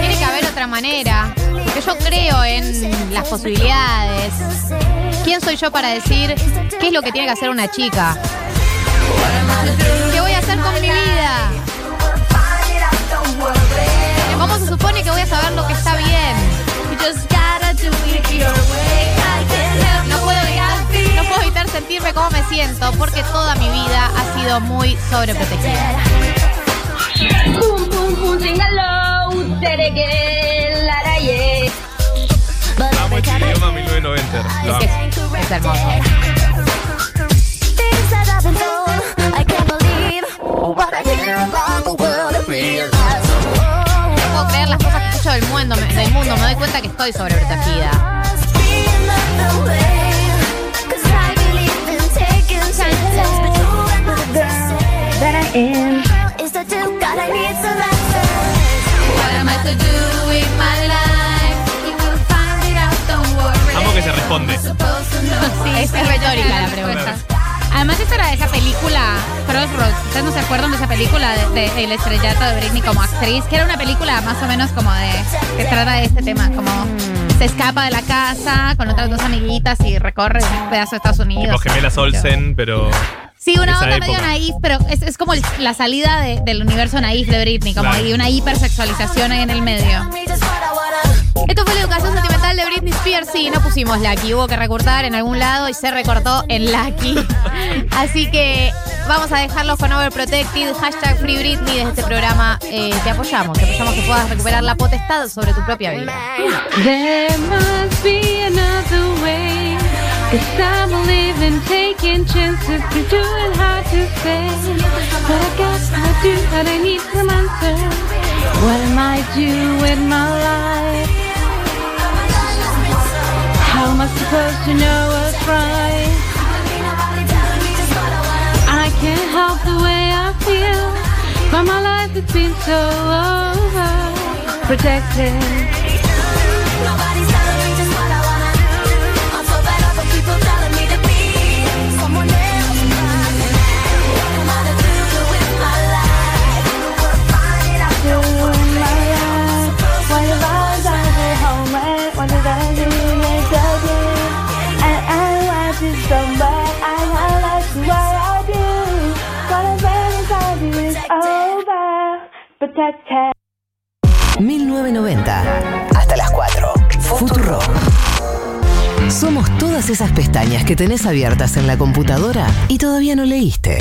Tiene que haber otra manera. Porque yo creo en las posibilidades. ¿Quién soy yo para decir qué es lo que tiene que hacer una chica? ¿Qué voy a hacer con mi vida? ¿Cómo se supone que voy a saber lo que está bien? No puedo evitar, no puedo evitar sentirme como me siento porque toda mi vida ha sido muy sobreprotegida. Pum pum pum sing believe what I hear about the world and realize. oh, No puedo creer las cosas que escucho del mundo, me- del mundo. Me doy cuenta que estoy sobreprotegida. must be another way. 'Cause I believe in taking chances. But doing what I That I am. say is to do, God, I need some answers. What am I to do with my life? You will find it out, don't worry. Amo que se responde. Sí, es retórica la pregunta. Además, esta era de esa película, Crossroads. ¿Ustedes no se acuerdan de esa película de, de El estrellato de Britney como actriz? Que era una película más o menos como de. que trata de este tema, como se escapa de la casa con otras dos amiguitas y recorre un pedazo de Estados Unidos. Tipo gemelas Olsen, pero. Sí, una onda medio naif, pero es, es como el- la salida de- del universo naif de Britney, como Claro. hay una hipersexualización ahí en el medio. Esto fue la educación sentimental de Britney Spears. Sí, no pusimos Lucky. Hubo que recortar en algún lado y se recortó en Lucky. Así que vamos a dejarlos con Overprotected. Hashtag Free Britney. Desde este programa eh, te apoyamos. Te apoyamos que puedas recuperar la potestad sobre tu propia vida. What am I doing my life? How am I supposed to know what's right? I can't help the way I feel, but my life has been so over protected. 1990. Hasta las 4. Futuro. Somos todas esas pestañas que tenés abiertas en la computadora y todavía no leíste.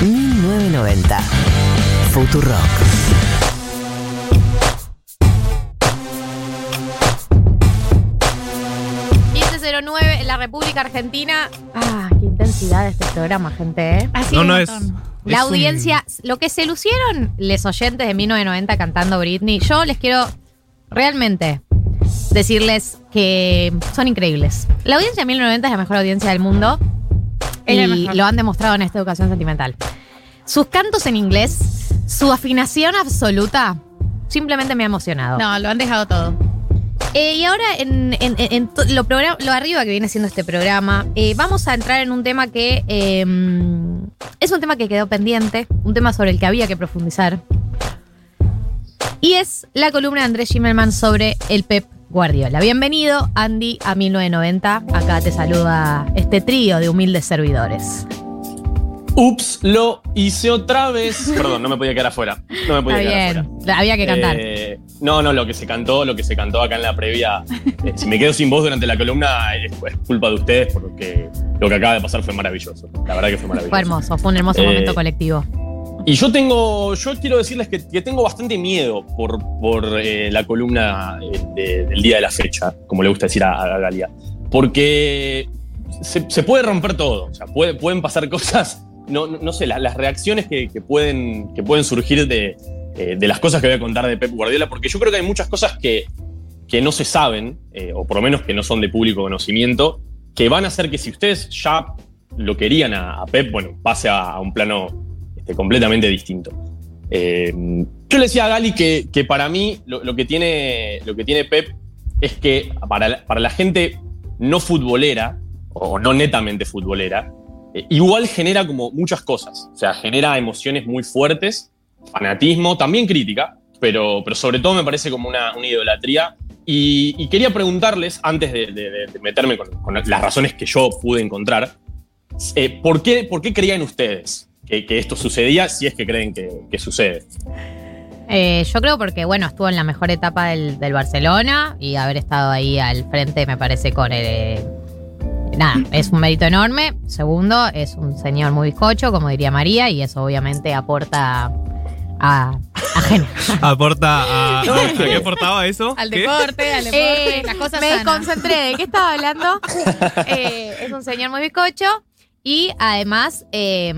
1990. Futurock. La República Argentina. Ah, qué intensidad este programa, gente, ¿eh? Así No, no es. La es un- audiencia, lo que se lucieron les oyentes de 1990 cantando Britney, yo les quiero realmente decirles que son increíbles. La audiencia de 1990 es la mejor audiencia del mundo Ella y lo han demostrado en esta educación sentimental. Sus cantos en inglés, su afinación absoluta, simplemente me ha emocionado. No, lo han dejado todo. Eh, y ahora en, en- en- en to- lo, arriba que viene siendo este programa, eh, vamos a entrar en un tema que eh, es un tema que quedó pendiente, un tema sobre el que había que profundizar. Y es la columna de Andrés Schimmelman sobre el Pep Guardiola. Bienvenido, Andy, a 1990. Acá te saluda este trío de humildes servidores. Ups, lo hice otra vez. Perdón, no me podía quedar afuera. No me podía Está quedar bien. afuera. Había que cantar. Eh, no, no, lo que se cantó, lo que se cantó acá en la previa. eh, si me quedo sin voz durante la columna, es, es culpa de ustedes porque lo que acaba de pasar fue maravilloso. La verdad que fue maravilloso. Fue hermoso, fue un hermoso Eh, momento colectivo. Y yo tengo, yo quiero decirles que, que tengo bastante miedo por, por eh, la columna de- del día de la fecha, como le gusta decir a, a Galia. Porque se, se puede romper todo, o sea, puede- pueden pasar cosas, no, no, sé, la- las reacciones que, que pueden, que pueden surgir de, eh, de las cosas que voy a contar de Pep Guardiola, porque yo creo que hay muchas cosas que, que no se saben, eh, o por lo menos que no son de público conocimiento, que van a hacer que si ustedes ya lo querían a, Pep, bueno, pase a, un plano este, completamente distinto. Eh, yo le decía a Gali que, que para mí lo, lo que tiene, lo que tiene Pep es que para la, para la gente no futbolera, o no netamente futbolera, eh, igual genera como muchas cosas. O sea, genera emociones muy fuertes, fanatismo, también crítica, pero, pero sobre todo me parece como una, idolatría. Y, quería preguntarles, antes de, meterme con, las razones que yo pude encontrar, eh, ¿por, qué, ¿por qué creían ustedes que, esto sucedía si es que creen que, sucede? Eh, yo creo porque, bueno, estuvo en la mejor etapa del, del Barcelona y haber estado ahí al frente me parece con el... eh, nada, es un mérito enorme. Segundo, es un señor muy bizcocho, como diría María, y eso obviamente aporta a, a gen- Aporta a. ¿A qué aportaba eso? Al ¿Qué? deporte, al deporte, Eh, las cosas me sanas. concentré. ¿De qué estaba hablando? Eh, es un señor muy bizcocho y además eh,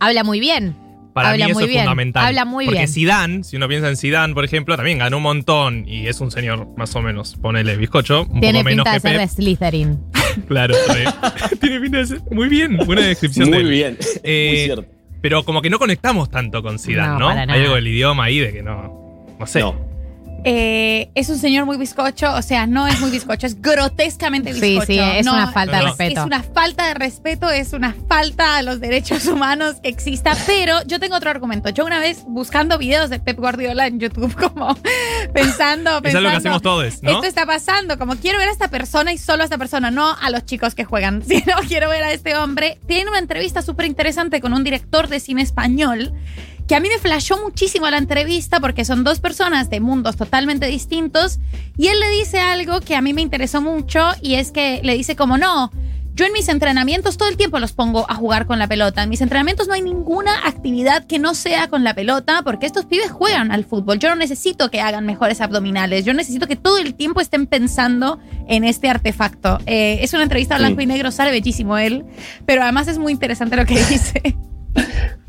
habla muy bien. Para habla mí eso muy es bien. fundamental. Habla muy Porque bien. Zidane, si uno piensa en Zidane, por ejemplo, también ganó un montón y es un señor más o menos, ponele bizcocho, un Tiene poco menos pinta de que. Slytherin. Claro, tiene pinta de ser. Muy bien, buena descripción Muy de él. bien, Eh, muy cierto. Pero como que no conectamos tanto con Zidane, No, ¿no? para Hay algo del idioma ahí de que no. No sé. Eh, es un señor muy bizcocho, o sea, no es muy bizcocho, es grotescamente Sí, bizcocho. sí, es No, una falta de es- respeto. Es una falta de respeto, es una falta a los derechos humanos que exista. Pero yo tengo otro argumento. Yo una vez buscando videos de Pep Guardiola en YouTube, como pensando, Es algo pensando, que hacemos todos, ¿no? Esto está pasando, como quiero ver a esta persona y solo a esta persona, no a los chicos que juegan, sino quiero ver a este hombre. Tiene una entrevista súper interesante con un director de cine español que a mí me flashó muchísimo la entrevista porque son dos personas de mundos totalmente distintos y él le dice algo que a mí me interesó mucho y es que le dice como no, yo en mis entrenamientos todo el tiempo los pongo a jugar con la pelota. En mis entrenamientos no hay ninguna actividad que no sea con la pelota porque estos pibes juegan al fútbol. Yo no necesito que hagan mejores abdominales. Yo necesito que todo el tiempo estén pensando en este artefacto. Eh, es una entrevista blanco y negro, sale bellísimo él, pero además es muy interesante lo que dice.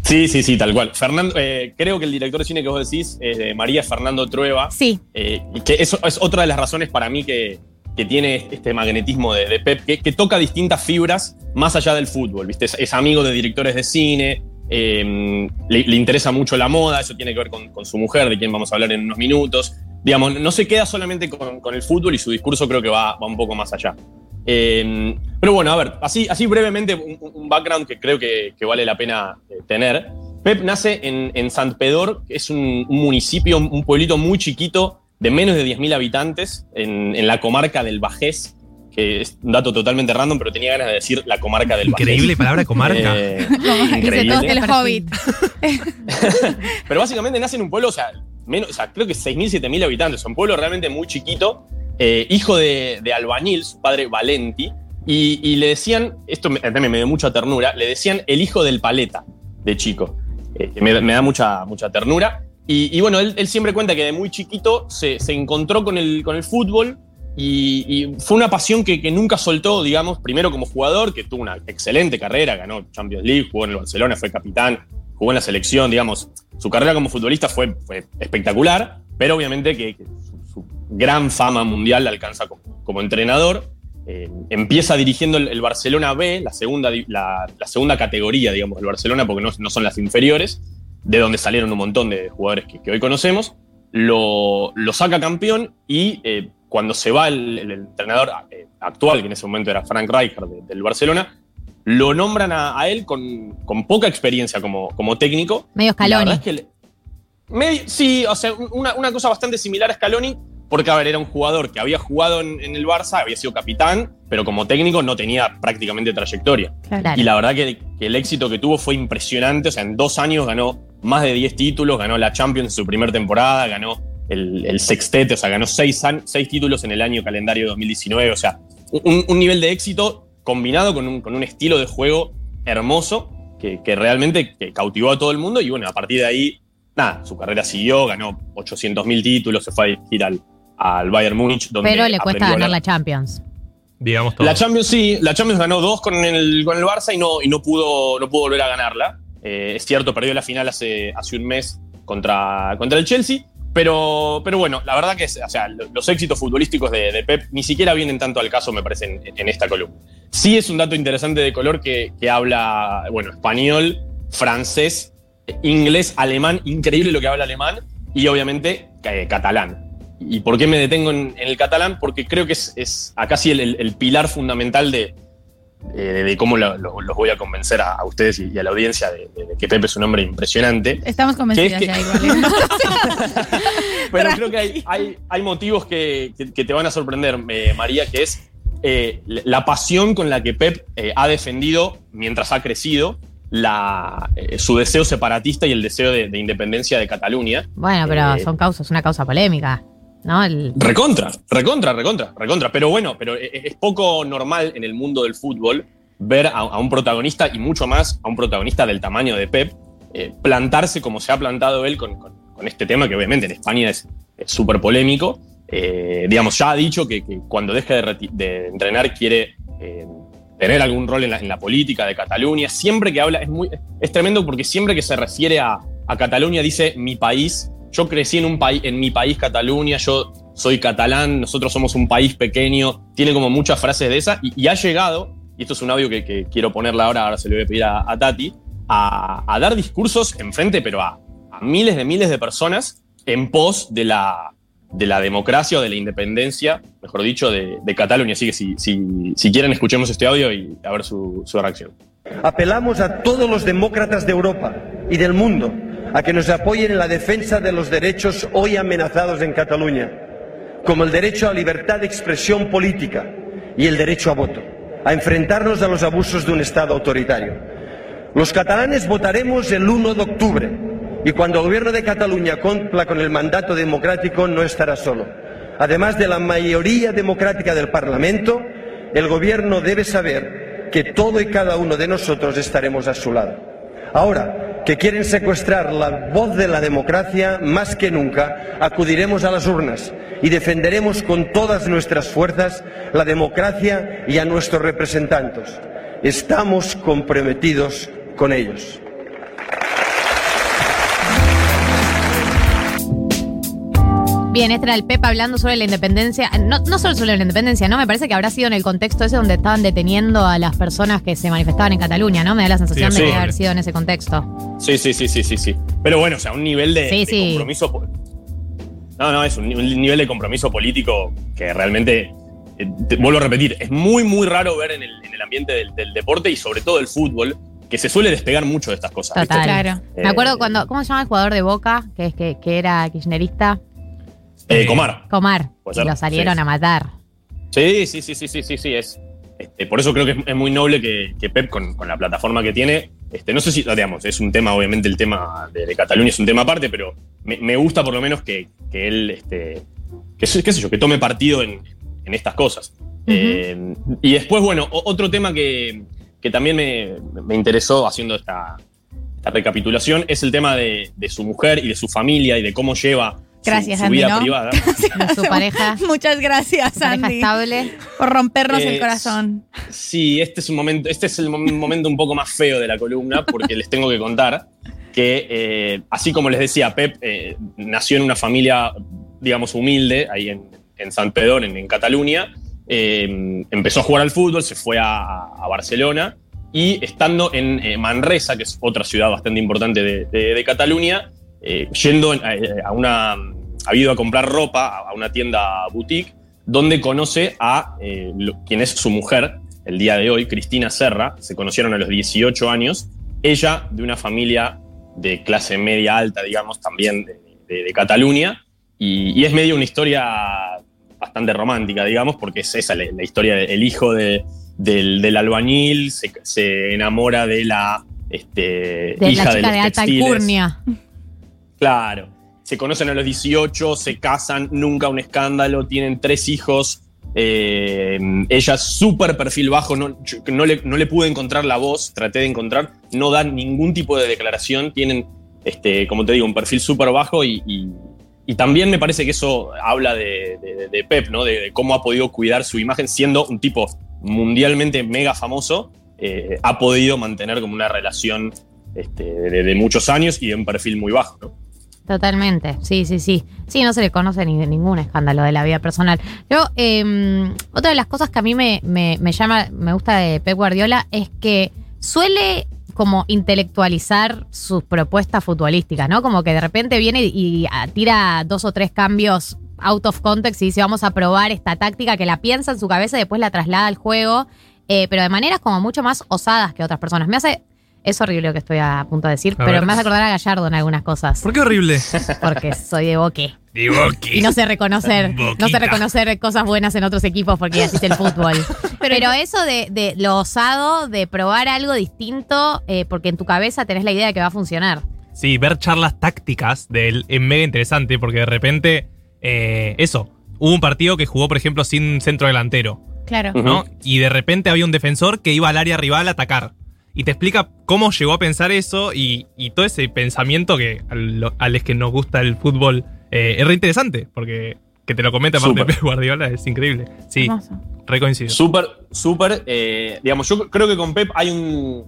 Sí, sí, sí, tal cual. Fernando, eh, creo que el director de cine que vos decís, eh, María Fernando Trueba, Sí. eh, que eso es otra de las razones para mí que, que tiene este magnetismo de, de Pep, que, que toca distintas fibras más allá del fútbol, ¿viste? Es, es amigo de directores de cine, eh, le, le interesa mucho la moda, eso tiene que ver con, con su mujer, de quien vamos a hablar en unos minutos. Digamos, no se queda solamente con, con el fútbol y su discurso creo que va, va un poco más allá. Eh, pero bueno, a ver, así, así brevemente un, un background que creo que, que vale la pena eh, tener. Pep nace en, en Sant Pedor, que es un, un municipio, un pueblito muy chiquito de menos de 10.000 habitantes en, en la comarca del Bajés, que es un dato totalmente random, pero tenía ganas de decir la comarca del Bajés. Increíble palabra comarca. Eh, increíble. del Hobbit. Pero básicamente nace en un pueblo, o sea, menos, o sea creo que 6.000, 7.000 habitantes. Es un pueblo realmente muy chiquito. eh, hijo de, de albañil, su padre Valenti. Y, le decían, esto me, también me dio mucha ternura, le decían el hijo del paleta de chico. Eh, me, da mucha, mucha ternura. Y, bueno, él, siempre cuenta que de muy chiquito se, encontró con el, con el fútbol y, y fue una pasión que, que nunca soltó, digamos, primero como jugador, que tuvo una excelente carrera, ganó Champions League, jugó en el Barcelona, fue capitán, jugó en la selección, digamos, su carrera como futbolista fue, espectacular, pero obviamente que, su, gran fama mundial la alcanza como, entrenador. Eh, empieza dirigiendo el, el Barcelona B, la segunda, la, segunda categoría, digamos, del Barcelona, porque no, no son las inferiores, de donde salieron un montón de jugadores que, hoy conocemos. Lo, lo saca campeón y eh, cuando se va el, entrenador eh, actual, que en ese momento era Frank Rijkaard de- del Barcelona, lo nombran a, a él con, con poca experiencia como, como técnico. Medio Scaloni. es que le- medio- sí, o sea, una, una cosa bastante similar a Scaloni, porque, a ver, era un jugador que había jugado en, en el Barça, había sido capitán, pero como técnico no tenía prácticamente trayectoria. Claro. Y la verdad que, que el éxito que tuvo fue impresionante. O sea, en dos años ganó más de 10 títulos, ganó la Champions en su primera temporada, ganó el, el sextete, o sea, ganó seis, seis títulos en el año calendario 2019. O sea, un, un nivel de éxito combinado con un, con un estilo de juego hermoso que, que realmente que cautivó a todo el mundo. Y bueno, a partir de ahí, nada, su carrera siguió, ganó 800.000 títulos, se fue a dirigir al, al Bayern Múnich. Donde Pero le cuesta ganar la Champions. Digamos todo. la Champions sí, la Champions ganó dos con el, con el Barça y no, y no, pudo, no pudo volver a ganarla. Eh, es cierto, perdió la final hace, hace un mes contra, contra el Chelsea. Pero, pero bueno, la verdad que los éxitos futbolísticos de, Pep ni siquiera vienen tanto al caso, me parece, en, esta columna. Sí es un dato interesante de color que, habla, bueno, español, francés, inglés, alemán, increíble lo que habla alemán, y obviamente eh, catalán. ¿Y por qué me detengo en, el catalán? Porque creo que es, es el- el pilar fundamental de, de, de cómo lo- lo- los voy a convencer a, a ustedes y, y a la audiencia de, de- de que Pepe es un hombre impresionante. Estamos convencidas Que es ya que- igual. ¿eh? Pero creo que hay, hay, hay motivos que, que- que te van a sorprender, eh, María, que es eh, la pasión con la que Pep eh, ha defendido, mientras ha crecido, la, eh, su deseo separatista y el deseo de, de independencia de Cataluña. Bueno, pero Eh, son causas, una causa polémica. Recontra, recontra, recontra, recontra. Pero bueno, pero e- es poco normal en el mundo del fútbol ver a, un protagonista y mucho más a un protagonista del tamaño de Pep eh, plantarse como se ha plantado él con, este tema que obviamente en España es súper polémico. Eh, digamos, ya ha dicho que, cuando deje de, entrenar quiere eh, tener algún rol en la, política de Cataluña. Siempre que habla, es, muy, es tremendo porque siempre que se refiere a Cataluña dice mi país. Yo crecí en, un país, en mi país, Cataluña, yo soy catalán, nosotros somos un país pequeño. Tiene como muchas frases de esas y, y ha llegado, y esto es un audio que, que quiero ponerle ahora, ahora se lo voy a pedir a, a Tati, a, a dar discursos enfrente, pero a, a miles de miles de personas en pos de la, de la democracia o de la independencia, mejor dicho, de, de Cataluña. Así que si, si, si quieren, escuchemos este audio y a ver su, su reacción. Apelamos a todos los demócratas de Europa y del mundo a que nos apoyen en la defensa de los derechos hoy amenazados en Cataluña, como el derecho a libertad de expresión política y el derecho a voto, a enfrentarnos a los abusos de un Estado autoritario. Los catalanes votaremos el 1 de octubre y cuando el gobierno de Cataluña cumpla con el mandato democrático no estará solo. Además de la mayoría democrática del Parlamento, el gobierno debe saber que todo y cada uno de nosotros estaremos a su lado. Ahora que quieren secuestrar la voz de la democracia, más que nunca acudiremos a las urnas y defenderemos con todas nuestras fuerzas la democracia y a nuestros representantes. Estamos comprometidos con ellos. Bien, este era el Pep hablando sobre la independencia. No, no solo sobre la independencia, ¿no? Me parece que habrá sido en el contexto ese donde estaban deteniendo a las personas que se manifestaban en Cataluña, ¿no? Me da la sensación Sí, de sí. que haber sido en ese contexto. Sí, sí, sí, sí, sí, sí. Pero bueno, o sea, un nivel de, Sí, de sí. compromiso. No, no, es un, ni- un nivel de compromiso político que realmente, eh, te- vuelvo a repetir, es muy, muy raro ver en el, en el ambiente del, del deporte y sobre todo el fútbol, que se suele despegar mucho de estas cosas. ¿viste? Total. Eh, Me acuerdo cuando, ¿cómo se llama el jugador de Boca? Que es que, que era kirchnerista. Eh, Comar. Comar. Y lo salieron sí. a matar. Sí, sí, sí, sí, sí, sí, sí, es. este, por eso creo que es, es muy noble que, que Pep, con, con la plataforma que tiene, este, no sé si, digamos, es un tema, obviamente el tema de, de Cataluña es un tema aparte, pero me, me gusta por lo menos que, que él, este, que, qué sé yo, que tome partido en, en estas cosas. Eh, y después, bueno, otro tema que, que también me, me interesó haciendo esta, esta recapitulación es el tema de, de su mujer y de su familia y de cómo lleva Gracias, su, Andy, vida ¿no? privada. Su pareja. Muchas gracias, pareja Andy. estable. Por rompernos Eh, el corazón. Sí, este es un momento, este es el mom- momento un poco más feo de la columna, porque les tengo que contar que, eh, así como les decía, Pep eh, nació en una familia, digamos, humilde, ahí en, en San Pedro, en, en Cataluña. Eh, empezó a jugar al fútbol, se fue a, a Barcelona y estando en eh, Manresa, que es otra ciudad bastante importante de, de- de Cataluña, eh, yendo a, a una. Ha ido a comprar ropa a- una tienda boutique donde conoce a eh, lo- quien es su mujer el día de hoy, Cristina Serra. Se conocieron a los 18 años. Ella de una familia de clase media alta, digamos, también de, de- de Cataluña. y- y es medio una historia bastante romántica, digamos, porque es esa la, la historia del hijo de- del, del albañil, se, se enamora de la este, De hija la de chica los de alta alcurnia. Claro. Se conocen a los 18, se casan, nunca un escándalo, tienen tres hijos. eh, ella súper perfil bajo, no, le, no le pude encontrar la voz, traté de encontrar, no dan ningún tipo de declaración, tienen, este, como te digo, un perfil súper bajo y, también me parece que eso habla de, Pep, ¿no? De, cómo ha podido cuidar su imagen siendo un tipo mundialmente mega famoso, eh, ha podido mantener como una relación este, de muchos años y de un perfil muy bajo, ¿no? Totalmente, sí, sí, sí. Sí, no se le conoce ni ningún escándalo de la vida personal. Yo, eh, otra de las cosas que a mí me, me- me llama, me gusta de Pep Guardiola es que suele como intelectualizar sus propuestas futbolísticas, ¿no? Como que de repente viene y, tira dos o tres cambios out of context y dice vamos a probar esta táctica que la piensa en su cabeza y después la traslada al juego, eh, pero de maneras como mucho más osadas que otras personas. Me hace... Es horrible lo que estoy a punto de decir, A pero ver. me hace acordar a Gallardo en algunas cosas. ¿Por qué horrible? Porque soy de boque. De Boqui. Y no sé reconocer, no sé reconocer cosas buenas en otros equipos porque así es el fútbol. Pero, eso de, de lo osado, de probar algo distinto, eh, porque en tu cabeza tenés la idea de que va a funcionar. Sí, ver charlas tácticas de él es mega interesante porque de repente, eh, eso, hubo un partido que jugó, por ejemplo, sin centro delantero, Claro. ¿no? Y de repente había un defensor que iba al área rival a atacar. Y te explica cómo llegó a pensar eso y, y todo ese pensamiento que a, lo- a los que nos gusta el fútbol eh, es re interesante, porque que te lo comenta aparte Súper. Pep Guardiola es increíble. Sí, re coincido. Súper, súper. eh, digamos, yo creo que con Pep hay un.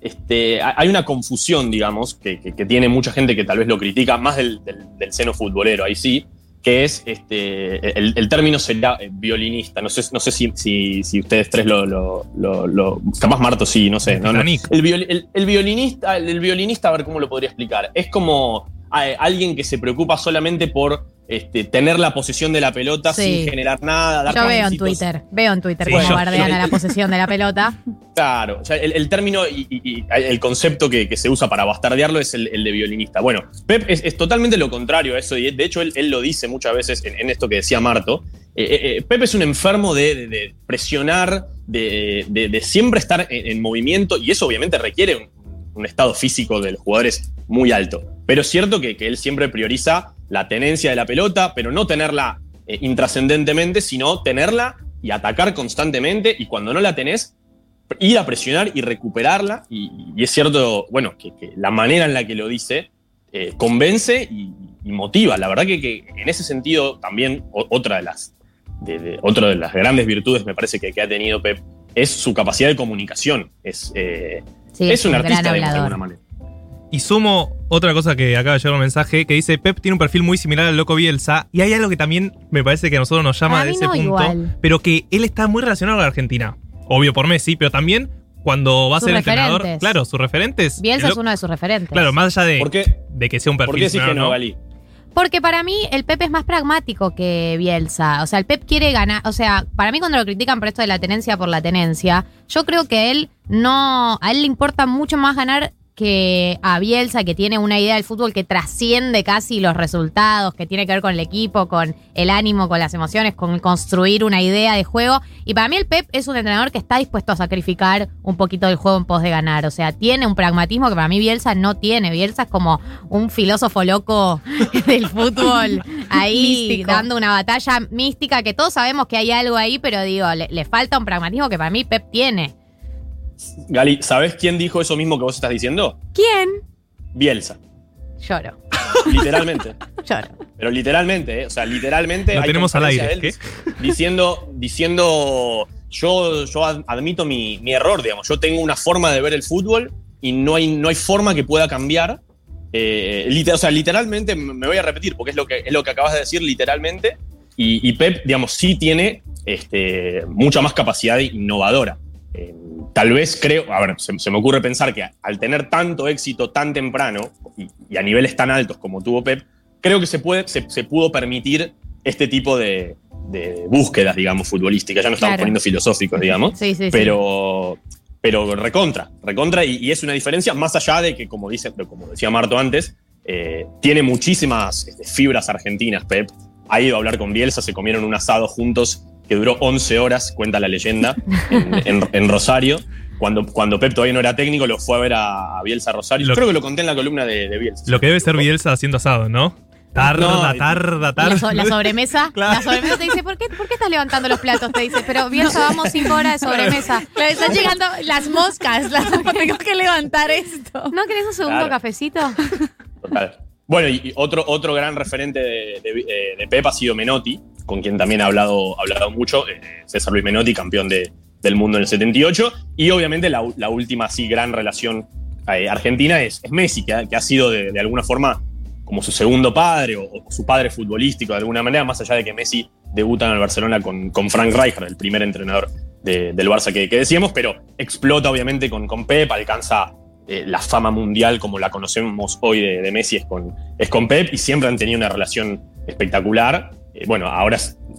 Este, hay una confusión, digamos, que, que- que tiene mucha gente que tal vez lo critica, más del, del- del seno futbolero, ahí sí, que es este, el, el término sería eh, violinista. No sé, no sé si, si- si ustedes tres lo, lo- lo- lo- Capaz Marto sí, no sé. no, no. Titanic. El, viol- el- el violinista, el, violinista, a ver cómo lo podría explicar. Es como alguien que se preocupa solamente por este, tener la posesión de la pelota Sí. sin generar nada. dar Yo veo en. Twitter, veo en Twitter Sí, cómo bardean a la posesión de la pelota. Claro, o sea, el, el término y, y- y el concepto que, que se usa para bastardearlo es el, el de violinista. Bueno, Pep es, es totalmente lo contrario a eso, y de hecho él, él lo dice muchas veces en, en esto que decía Marto. Eh, eh, eh, Pep es un enfermo de, de- de presionar, de, de- de siempre estar en, en movimiento, y eso obviamente requiere un, un estado físico de los jugadores muy alto. Pero es cierto que, él siempre prioriza la tenencia de la pelota, pero no tenerla eh, intrascendentemente, sino tenerla y atacar constantemente, y cuando no la tenés, ir a presionar y recuperarla. Y, es cierto, bueno, que, la manera en la que lo dice eh, convence y, motiva. La verdad que, en ese sentido también otra de las, de, otra de las grandes virtudes me parece que, que ha tenido Pep es su capacidad de comunicación. Es, eh, Sí, es un un gran artista digamos, de alguna manera. Y sumo otra cosa que acaba de llegar un mensaje que dice Pep tiene un perfil muy similar al loco Bielsa y hay algo que también me parece que a nosotros nos llama A de ese no punto, igual. pero que él está muy relacionado a la Argentina. Obvio por Messi, pero también cuando va a Sus ser entrenador, claro, sus referentes. Bielsa el es uno de sus referentes. Claro, más allá de, ¿Por qué, de que sea un por perfil qué decís que ¿no? Porque para mí el Pep es más pragmático que Bielsa. O sea, el Pep quiere ganar. O sea, para mí cuando lo critican por esto de la tenencia por la tenencia, yo creo que él no. A él le importa mucho más ganar que a Bielsa, que tiene una idea del fútbol que trasciende casi los resultados, que tiene que ver con el equipo, con el ánimo, con las emociones, con construir una idea de juego. Y para mí el Pep es un entrenador que está dispuesto a sacrificar un poquito del juego en pos de ganar. O sea, tiene un pragmatismo que para mí Bielsa no tiene. Bielsa es como un filósofo loco del fútbol ahí Místico. dando una batalla mística que todos sabemos que hay algo ahí, pero digo, le, le falta un pragmatismo que para mí Pep tiene. Gali, ¿sabés quién dijo eso mismo que vos estás diciendo? ¿Quién? Bielsa. Lloro, Literalmente. lloro. Pero literalmente, ¿eh? o sea, literalmente. Lo hay tenemos al aire, dic- Diciendo, diciendo yo, yo ad- admito mi, mi error, digamos. Yo tengo una forma de ver el fútbol y no hay, no hay forma que pueda cambiar. Eh, liter- o sea, literalmente me me voy a repetir porque es lo que, es lo que acabas de decir, literalmente. Y, y Pep, digamos, sí tiene este, mucha más capacidad innovadora. Eh, tal vez creo, a ver, se, se me ocurre pensar que al tener tanto éxito tan temprano y, y a niveles tan altos como tuvo Pep, creo que se, puede, se, se pudo permitir este tipo de, de búsquedas, digamos, futbolísticas. Ya no estamos Claro. poniendo filosóficos, digamos. Sí, sí, sí. pero, pero recontra, recontra, y, y es una diferencia más allá de que, como, dice, como decía Marto antes, Eh, tiene muchísimas este, fibras argentinas, Pep. Ha ido a hablar con Bielsa, se comieron un asado juntos que duró 11 horas, cuenta la leyenda, en, en- en Rosario. Cuando, cuando Pep todavía no era técnico, lo fue a ver a, Bielsa Rosario. Lo- Creo que lo conté en la columna de, de Bielsa. Lo que debe ser Bielsa haciendo asado, ¿no? Tarda, No, tarda, La, tarda. so- la sobremesa. La sobremesa te dice, ¿por qué, ¿por qué estás levantando los platos? Te dice, pero bien, vamos cinco horas de sobremesa. Le están llegando las moscas. Las, tengo que levantar esto. ¿No querés un segundo Claro. cafecito? Total. Bueno, y, otro, otro gran referente de, eh, de Pep ha sido Menotti, con quien también ha hablado, ha hablado mucho. eh, César Luis Menotti, campeón de- del mundo en el 78. Y obviamente la, última así gran relación eh, argentina es, es Messi, que ha, sido de, alguna forma como su segundo padre o, su padre futbolístico de alguna manera, más allá de que Messi debuta en el Barcelona con, con Frank Rijkaard, el primer entrenador de- del Barça que, que decíamos, pero explota obviamente con, con Pep, alcanza eh, la fama mundial como la conocemos hoy de, Messi es con, es con Pep y siempre han tenido una relación espectacular. Eh, bueno, ahora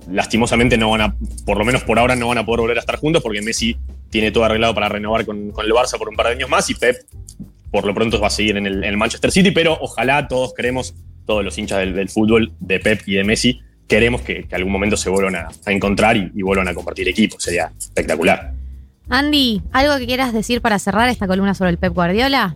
lastimosamente no van a, por lo menos por ahora no van a poder volver a estar juntos porque Messi tiene todo arreglado para renovar con, con el Barça por un par de años más y Pep por lo pronto va a seguir en el, Manchester City, pero ojalá todos queremos, todos los hinchas del, del fútbol, de Pep y de Messi, queremos que, que algún momento se vuelvan a, a encontrar y, y vuelvan a compartir equipo. Sería espectacular. Andy, ¿algo que quieras decir para cerrar esta columna sobre el Pep Guardiola?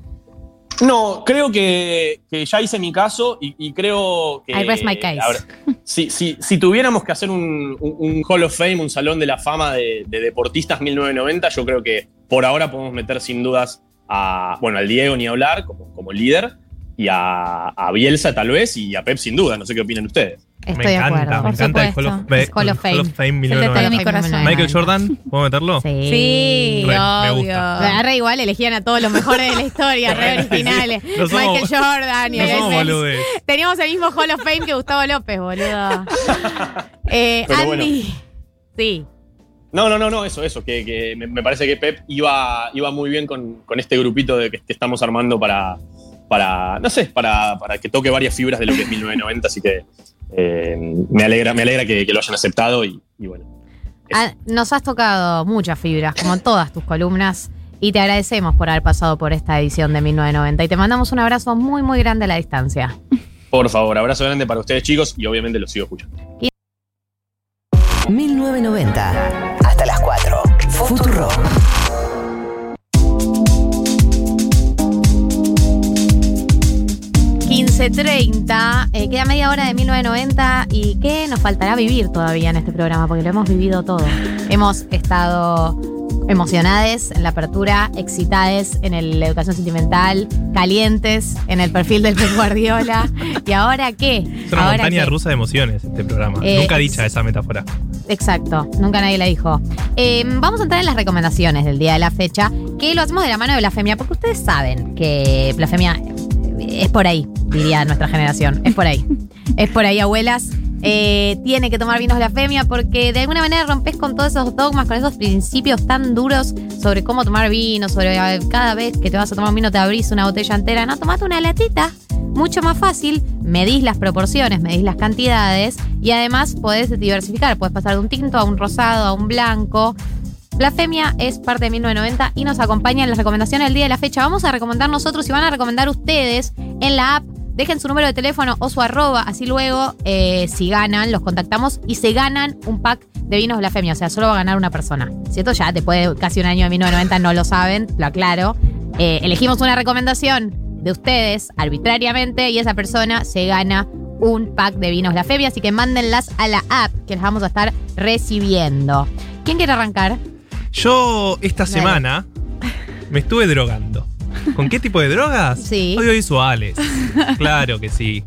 No, creo que, que ya hice mi caso y, y creo que. I rest my case. ver, si, si- si tuviéramos que hacer un, un- un Hall of Fame, un salón de la fama de, de deportistas 1990, yo creo que por ahora podemos meter sin dudas a. Bueno, al Diego ni hablar como, como líder y a, a Bielsa tal vez y a Pep sin duda. No sé qué opinan ustedes. Estoy me de encanta, acuerdo. me Por encanta el Hall of, Fame- Hall of Fame. Hall of Fame Se te 1990. pegó mi corazón. Michael Jordan, ¿puedo meterlo? Sí, Sí, Re, me obvio. gusta. Me agarra igual, elegían a todos los mejores de la historia, re originales. No somos- Michael Jordan y no el. Teníamos el mismo Hall of Fame que Gustavo López, boludo. Eh, Andy. Sí. No, no, no, no, eso, eso, que, que me, me parece que Pep iba, iba muy bien con, con este grupito de que, que estamos armando para, para no sé, para, para que toque varias fibras de lo que es 1990, así que eh, me alegra, me alegra que, que lo hayan aceptado y, y bueno. Ah, Nos has tocado muchas fibras, como en todas tus columnas, y te agradecemos por haber pasado por esta edición de 1990. Y te mandamos un abrazo muy, muy grande a la distancia. Por favor, abrazo grande para ustedes chicos y obviamente los sigo escuchando. 1990. 9.30, eh, queda media hora de 1990 y qué nos faltará vivir todavía en este programa, porque lo hemos vivido todo. Hemos estado emocionades en la apertura, excitades en la educación sentimental, calientes en el perfil del Pep Guardiola. ¿Y ahora qué? Es una montaña rusa de emociones este programa. Eh, nunca dicha esa metáfora. Exacto, nunca nadie la dijo. Em, vamos a entrar en las recomendaciones del día de la fecha, que lo hacemos de la mano de Blasfemia, porque ustedes saben que Blasfemia es por ahí, diría nuestra generación. Es por ahí. Es por ahí, abuelas. Eh, tiene que tomar vinos Blasfemia porque de alguna manera rompes con todos esos dogmas, con esos principios tan duros sobre cómo tomar vino, sobre cada vez que te vas a tomar un vino te abrís una botella entera. No, tomate una latita mucho más fácil, medís las proporciones, medís las cantidades y además podés diversificar, podés pasar de un tinto a un rosado, a un blanco. Blasfemia es parte de 1990 y nos acompaña en las recomendaciones del día de la fecha. Vamos a recomendar nosotros y van a recomendar ustedes en la app. Dejen su número de teléfono o su arroba, así luego, eh, si ganan, los contactamos y se ganan un pack de vinos blasfemia. O sea, solo va a ganar una persona. Si esto ya después de casi un año de 1990 no lo saben, lo aclaro. Eh, elegimos una recomendación de ustedes arbitrariamente y esa persona se gana un pack de vinos blasfemia. Así que mándenlas a la app que las vamos a estar recibiendo. ¿Quién quiere arrancar? Yo esta Dale. semana me estuve drogando. ¿Con qué tipo de drogas? Sí. Audiovisuales. claro que sí.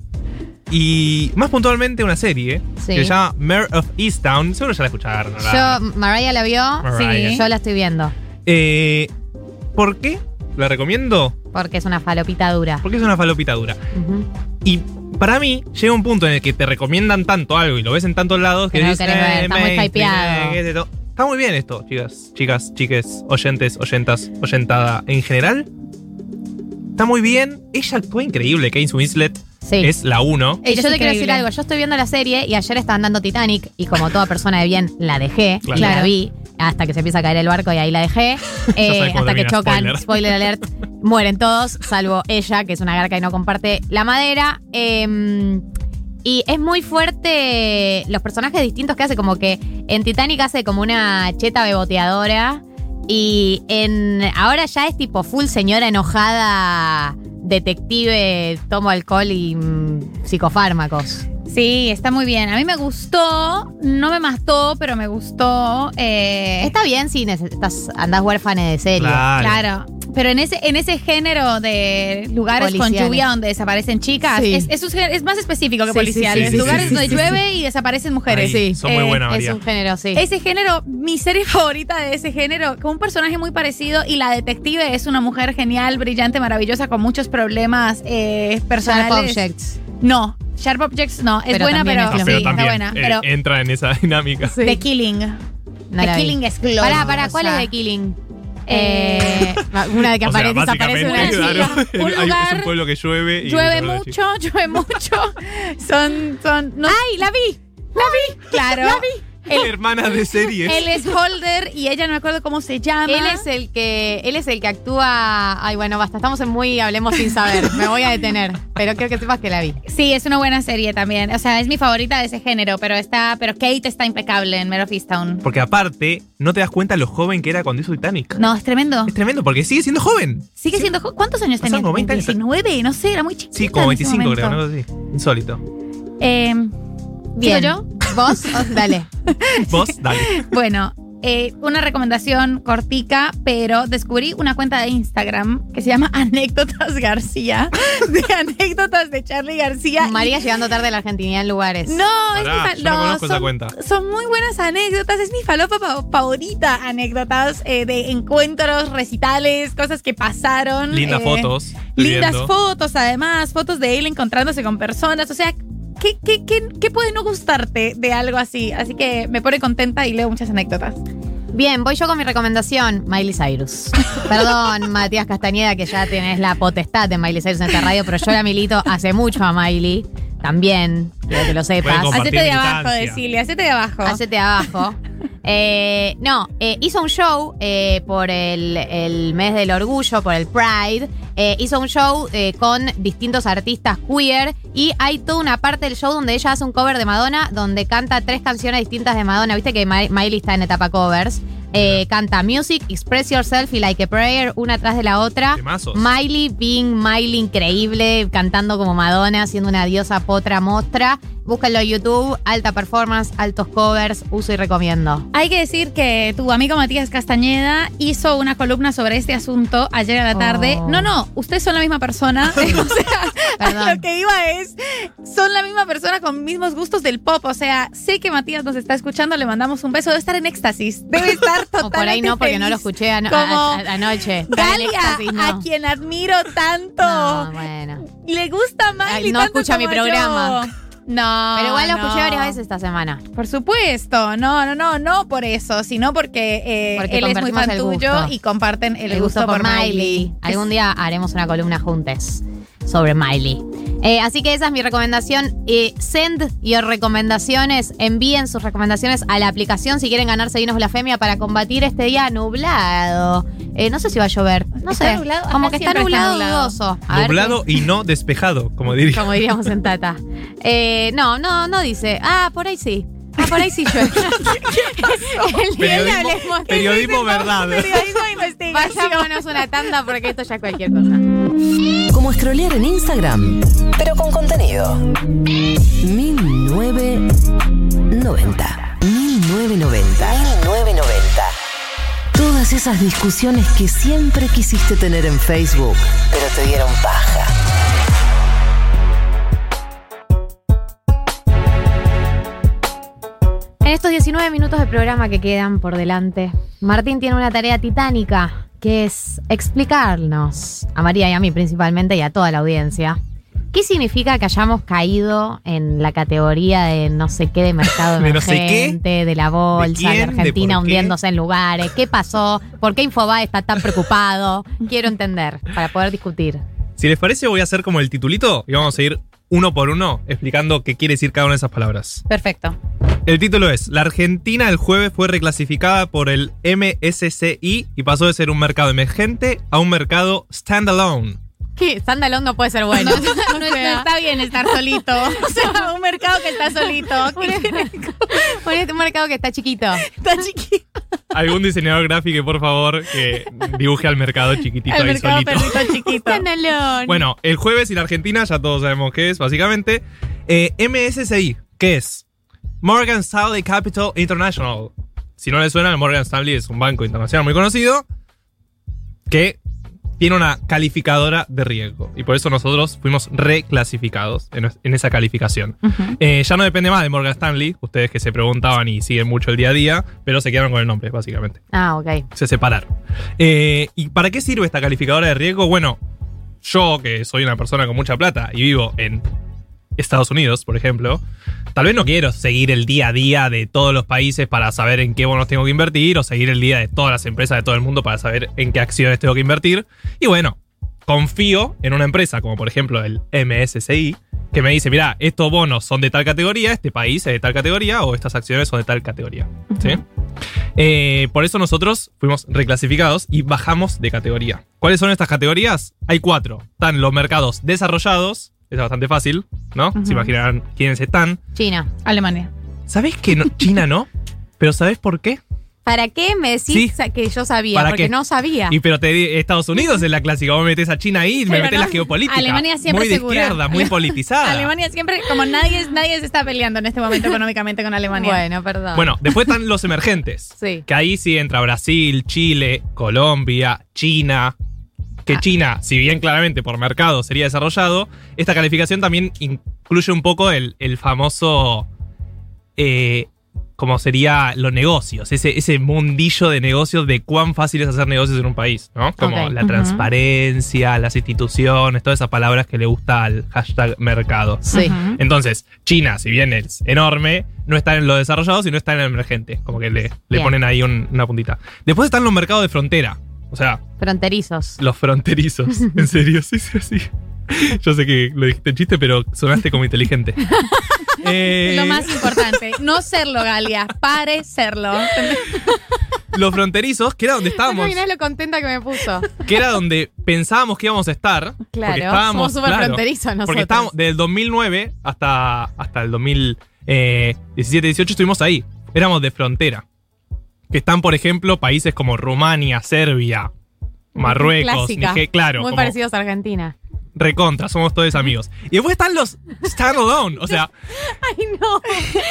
Y más puntualmente una serie Sí. que se llama Mayor of Easttown. Seguro ya la escucharon. ¿verdad? Yo, Mariah la vio. Mariah. Sí, yo la estoy viendo. Eh, ¿Por qué la recomiendo? Porque es una falopita dura. Porque es una falopita dura. Y para mí llega un punto en el que te recomiendan tanto algo y lo ves en tantos lados que, Que no dices, "Eh, está muy mainstream, hypeado". Eh, ¿qué es esto?". Está muy bien esto, chicas, chicas, chiques, oyentes, oyentas, oyentada. En general, está muy bien. Ella actúa increíble. Kate Winslet Sí. es la uno. Y yo te quiero decir algo. Yo estoy viendo la serie y ayer estaban dando Titanic y como toda persona de bien la dejé, Claro. y la Claro. vi. hasta que se empieza a caer el barco y ahí la dejé. Eh, hasta que chocan, spoiler. spoiler. alert, mueren todos, salvo ella, que es una garca y no comparte la madera. Eh, y es muy fuerte los personajes distintos que hace, como que en Titanic hace como una cheta beboteadora. Y en ahora ya es tipo full señora enojada, detective, tomo alcohol y mm, psicofármacos. Sí, está muy bien. A mí me gustó, no me mató, pero me gustó. eh, Está bien si necesitas, andás huérfana de serie. Claro. Claro. Pero en ese, en ese género de lugares con lluvia donde desaparecen chicas, Sí. es, es un es más específico que Sí, sí, policiales. sí, sí, lugares sí, donde sí, llueve y desaparecen mujeres. Ahí, son muy Eh, buenas, Es María. un género, sí. Ese género, mi serie favorita de ese género, con un personaje muy parecido y la detective es una mujer genial, brillante, maravillosa, con muchos problemas eh, Sharp personales. Objects. No, Sharp Objects no, es Pero buena, pero, es sí, está buena. eh, Pero entra en esa dinámica. The Killing. No The vi. Killing es gloriosa. Pará, pará, ¿cuál es The Killing? Eh, una de que O sea, aparece, desaparece una claro, Un hay- es lugar- un pueblo que llueve y Llueve mucho, llueve mucho. Son, son. no- ¡Ay, la vi! la vi! Claro. La vi. Hermanas de series. Él es Holder y ella no me acuerdo cómo se llama. Él es el que, él es el que actúa. Ay, bueno, basta, estamos en muy hablemos sin saber. Me voy a detener. Pero quiero que sepas que la vi. Sí, es una buena serie también. O sea, es mi favorita de ese género, pero está, pero Kate está impecable en Mare of Easttown. Porque aparte, no te das cuenta lo joven que era cuando hizo Titanic. No, es tremendo. Es tremendo, porque sigue siendo joven. Sigue siendo. jo- ¿Cuántos años tenía? Como 20 años. 19, no sé, era muy chiquita. Sí, como en ese 25 creo. ¿no? Sí. Insólito. Eh, Bien. ¿Digo yo? ¿Vos? Oh, dale. Vos, dale. Bueno, eh, una recomendación cortica, pero descubrí una cuenta de Instagram que se llama Anécdotas García, de anécdotas de Charlie García. y- María llegando tarde a la Argentina en lugares. No, es mi yo no no, esa son, cuenta. son muy buenas anécdotas. Es mi falopa fa- favorita. Anécdotas eh, de encuentros, recitales, cosas que pasaron. Lindas eh, fotos. Lindas viendo. fotos, además, fotos de él encontrándose con personas. O sea, ¿qué, qué, qué, qué puede no gustarte de algo así? Así que me pone contenta y leo muchas anécdotas. Bien, voy yo con mi recomendación, Miley Cyrus. Perdón, Matías Castañeda, que ya tenés la potestad de Miley Cyrus en esta radio, pero yo la milito hace mucho a Miley. También, quiero que lo sepas. Hacete de abajo, decirle, hacete de abajo. Hacete abajo. Eh, no, eh, hizo un show eh, por el, el mes del orgullo, por el Pride. Eh, hizo un show eh, con distintos artistas queer y hay toda una parte del show donde ella hace un cover de Madonna, donde canta tres canciones distintas de Madonna. Viste que Mi- Miley está en etapa covers. Eh, canta Music, Express Yourself y Like a Prayer, una atrás de la otra. Temazos. Miley being Miley increíble, cantando como Madonna, siendo una diosa potra mostra. Búsquenlo en YouTube, alta performance, altos covers, uso y recomiendo. Hay que decir que tu amigo Matías Castañeda hizo una columna sobre este asunto ayer a la tarde. Oh. No, no, ustedes son la misma persona. o sea, lo que iba es, son la misma persona con mismos gustos del pop. O sea, sé que Matías nos está escuchando, le mandamos un beso. Debe estar en éxtasis. Debe estar totalmente O por ahí no, porque no lo escuché ano- Como a- a- anoche. Galia, éxtasis, no. a quien admiro tanto. No, bueno. Le gusta Ay, no escucha mi programa. yo. No. Pero igual lo no. escuché varias veces esta semana. Por supuesto, no, no, no, no por eso, sino porque, eh, Porque él es muy fan tuyo y comparten el, gusto, por Miley. Algún día haremos una columna juntas sobre Miley. Eh, así que esa es mi recomendación. Eh, send your recomendaciones. Envíen sus recomendaciones a la aplicación si quieren ganarse vinos blasfemia para combatir este día nublado. Eh, no sé si va a llover. No ¿Está sé. nublado? Como Acá que está nublado, nublado. dudoso. A ver Nublado y no despejado, como diría. Como diríamos en Tata. Eh, no, no, no dice. Ah, por ahí sí. Ah, por ahí sí llueve. El día que Periodismo- hablemos- periodismo verdad. Periodismo investigación. Vayámonos una tanda porque esto ya es cualquier cosa. Como scrollear en Instagram, pero con contenido. 1990. 1990. 1990. Todas esas discusiones que siempre quisiste tener en Facebook, pero te dieron paja. En estos 19 minutos de programa que quedan por delante, Martín tiene una tarea titánica que es explicarnos, a María y a mí principalmente y a toda la audiencia, qué significa que hayamos caído en la categoría de no sé qué de mercado De no sé emergente, de la bolsa, de, quién? ¿De Argentina hundiéndose en lugares, qué pasó, por qué Infobae está tan preocupado. Quiero entender para poder discutir. Si les parece, voy a hacer como el titulito y vamos a ir uno por uno explicando qué quiere decir cada una de esas palabras. Perfecto. El título es, la Argentina el jueves fue reclasificada por el MSCI y pasó de ser un mercado emergente a un mercado standalone. ¿Qué? Standalone no puede ser bueno. No, no- no está bien estar solito. O sea, un mercado que está solito. Ponete un mercado que está chiquito. Está chiquito. Algún diseñador gráfico, por favor, que dibuje al mercado chiquitito El ahí mercado solito. perrito chiquito. Standalone. Bueno, el jueves y la Argentina, ya todos sabemos qué es, básicamente. Eh, MSCI, ¿qué es? Morgan Stanley Capital International. Si no le suena, el Morgan Stanley es un banco internacional muy conocido que tiene una calificadora de riesgo. Y por eso nosotros fuimos reclasificados en, en esa calificación. Eh, ya no depende más de Morgan Stanley, ustedes que se preguntaban y siguen mucho el día a día, pero se quedaron con el nombre, básicamente Ah, ok. se separaron. Eh, ¿Y para qué sirve esta calificadora de riesgo? Bueno, yo que soy una persona con mucha plata y vivo en Estados Unidos, por ejemplo, tal vez no quiero seguir el día a día de todos los países para saber en qué bonos tengo que invertir o seguir el día de todas las empresas de todo el mundo para saber en qué acciones tengo que invertir. Y bueno, confío en una empresa como por ejemplo el MSCI que me dice, mira, estos bonos son de tal categoría, este país es de tal categoría o estas acciones son de tal categoría. ¿Sí? Eh, por eso nosotros fuimos reclasificados y bajamos de categoría. ¿Cuáles son estas categorías? Hay cuatro. Están los mercados desarrollados, es bastante fácil, ¿no? Se imaginarán quiénes están. China. Alemania. ¿Sabés que no- China no? Pero ¿sabés por qué? ¿Para qué me decís que yo sabía? ¿Para Porque qué? no sabía. Y pero te di- Estados Unidos es la clásica. Vos metés a China ahí y me Pero metés no. la geopolítica. Alemania siempre Muy de segura. izquierda, muy politizada. Alemania siempre, como nadie, nadie se está peleando en este momento económicamente con Alemania. Bueno, perdón. Bueno, después están los emergentes. Sí. Que ahí sí entra Brasil, Chile, Colombia, China. Ah. Que China, si bien claramente por mercado sería desarrollado, esta calificación también incluye un poco el, el famoso. eh, como sería los negocios, ese, ese mundillo de negocios de cuán fácil es hacer negocios en un país, ¿no? Como la transparencia, las instituciones, todas esas palabras que le gusta al hashtag mercado. Sí. Entonces, China, si bien es enorme, no está en lo desarrollado, sino está en el emergente. Como que le, le ponen ahí un- una puntita. Después están los mercados de frontera. O sea, Fronterizos. los fronterizos. En serio, sí, sí, sí. Yo sé que lo dijiste en chiste, pero sonaste como inteligente. Eh, Lo más importante, no serlo, Galia, parecerlo. los fronterizos, que era donde No estábamos, imaginás lo contenta que me puso. que era donde pensábamos que íbamos a estar. Claro, porque estábamos, somos súper claro, fronterizos nosotros. Porque estábamos, desde el 2009 hasta, hasta el 2017-18 estuvimos ahí. Éramos de frontera. Que están, por ejemplo, países como Rumania, Serbia, Marruecos. Nigeria, claro, Muy como parecidos a Argentina. recontra, somos todos amigos. Y después están los standalone, o sea, Ay, no.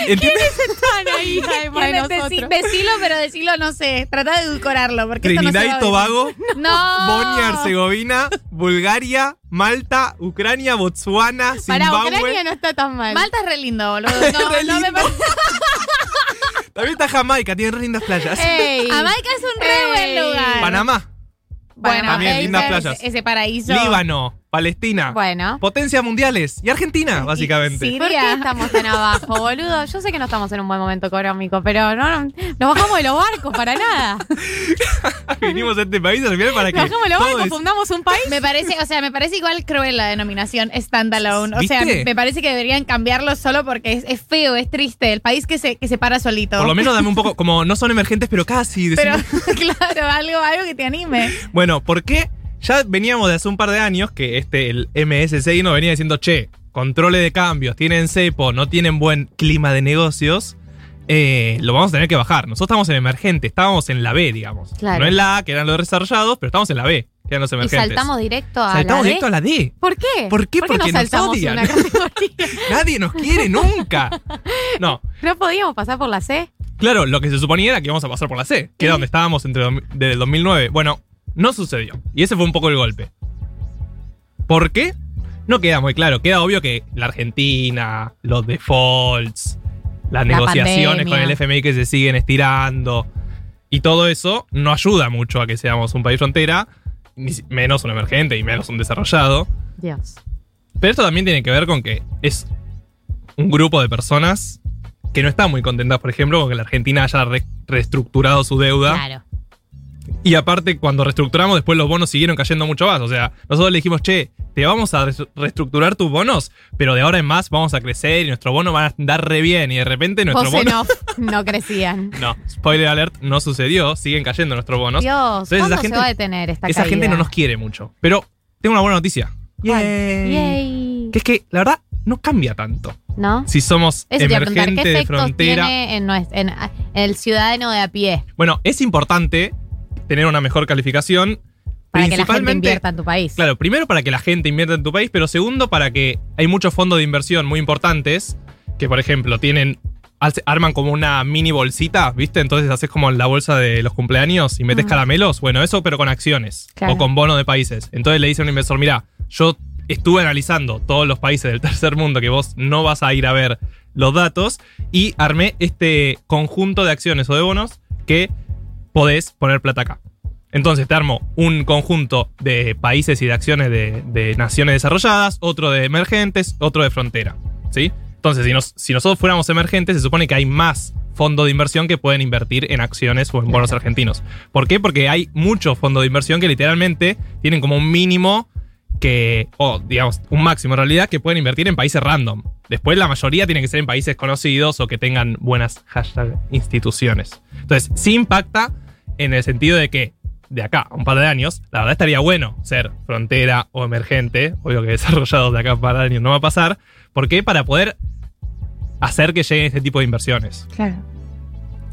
¿entiendes? ¿Quiénes están ahí? además de nosotros? decilo, pero decilo, no sé. Trata de edulcorarlo. Porque esto no se Trinidad y. Tobago, No. Bosnia, Herzegovina, Bulgaria, Malta, Ucrania, Botswana, Para Zimbabue. Ucrania no está tan mal. Malta es re lindo, boludo. Re No, no me parece. También está Jamaica, tiene lindas playas. Ey. Jamaica es un re Ey. buen lugar. Panamá, Bueno, También ese- lindas playas. Ese paraíso. Líbano, Palestina, Bueno. potencias mundiales y Argentina, básicamente. sí. ¿Por qué estamos tan abajo, boludo? Yo sé que no estamos en un buen momento económico, pero no, no nos bajamos de los barcos para nada. Vinimos a este país al final para que. Nos bajamos de los barcos, es- fundamos un país. Me parece, o sea, me parece igual cruel la denominación standalone. O sea, me parece que deberían cambiarlo solo porque es, es feo, es triste. El país que se, que se para solito. Por lo menos dame un poco, como no son emergentes, pero casi. Pero, decimos- claro, algo, algo que te anime. Bueno, ¿por qué? Ya veníamos de hace un par de años que este, el MSCI nos venía diciendo, che, controle de cambios, tienen cepo, no tienen buen clima de negocios. eh, lo vamos a tener que bajar. Nosotros estamos en emergente, estábamos en la B, digamos. Claro. No en la A, que eran los desarrollados, pero estamos en la B, que eran los Y emergentes. saltamos directo a Saltamos la D. directo a la D. ¿Por qué? ¿Por qué? no Porque nos saltamos odian. una categoría? Nadie nos quiere nunca. No, ¿No podíamos pasar por la C? Claro, lo que se suponía era que íbamos a pasar por la C, que era donde estábamos entre desde el 2009. Bueno, no sucedió. Y ese fue un poco el golpe. ¿Por qué? No queda muy claro. Queda obvio que la Argentina, los defaults, las La negociaciones pandemia. con el FMI que se siguen estirando y todo eso no ayuda mucho a que seamos un país frontera, menos un emergente y menos un desarrollado. Dios. Pero esto también tiene que ver con que es un grupo de personas que no están muy contentas, por ejemplo, con que la Argentina haya re- reestructurado su deuda. Claro. Y aparte, cuando reestructuramos, después los bonos siguieron cayendo mucho más. O sea, nosotros le dijimos, che, te vamos a reestructurar tus bonos, pero de ahora en más vamos a crecer y nuestro bono va a andar re bien. Y de repente nuestro en bono. off no crecían. No, spoiler alert, no sucedió. Siguen cayendo nuestros bonos. Dios, Entonces, ¿cuándo esa gente, se va a detener esta esa gente no nos quiere mucho. Pero tengo una buena noticia. Yay. Que es que, la verdad, no cambia tanto. ¿No? Si somos Eso emergente ¿qué de frontera. tiene en, en- en el ciudadano de a pie Bueno, es importante tener una mejor calificación. para que la gente invierta en tu país? Claro, primero para que la gente invierta en tu país, pero segundo para que hay muchos fondos de inversión muy importantes que, por ejemplo, tienen arman como una mini bolsita, ¿viste? Entonces haces como la bolsa de los cumpleaños y metes caramelos. Bueno, eso pero con acciones Claro. o con bonos de países. Entonces le dice a un inversor, mira, yo estuve analizando todos los países del tercer mundo que vos no vas a ir a ver los datos y armé este conjunto de acciones o de bonos que podés poner plata acá. Entonces te armo un conjunto de países y de acciones de, de naciones desarrolladas, otro de emergentes, otro de frontera. ¿Sí? Entonces, si, nos- si nosotros fuéramos emergentes, se supone que hay más fondos de inversión que pueden invertir en acciones o en bonos argentinos. ¿Por qué? Porque hay muchos fondos de inversión que literalmente tienen como un mínimo que, o digamos, un máximo en realidad, que pueden invertir en países random. Después la mayoría tienen que ser en países conocidos o que tengan buenas hashtag instituciones. Entonces, sí impacta en el sentido de que de acá a un par de años, la verdad estaría bueno ser frontera o emergente. Obvio que desarrollados de acá a un par de años no va a pasar. ¿Por qué? Para poder hacer que lleguen este tipo de inversiones. Claro.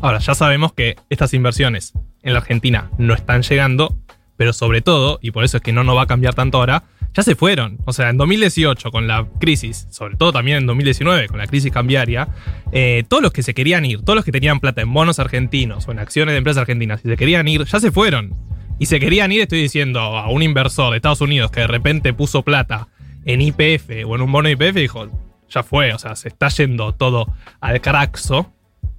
Ahora, ya sabemos que estas inversiones en la Argentina no están llegando, pero sobre todo, y por eso es que no nos va a cambiar tanto ahora, ya se fueron. O sea, en 2018 con la crisis, sobre todo también en 2019 con la crisis cambiaria, eh, todos los que se querían ir, todos los que tenían plata en bonos argentinos o en acciones de empresas argentinas y se querían ir, ya se fueron. Y se querían ir, estoy diciendo, a un inversor de Estados Unidos que de repente puso plata en IPF o en un bono IPF y dijo, ya fue, o sea, se está yendo todo al caraxo.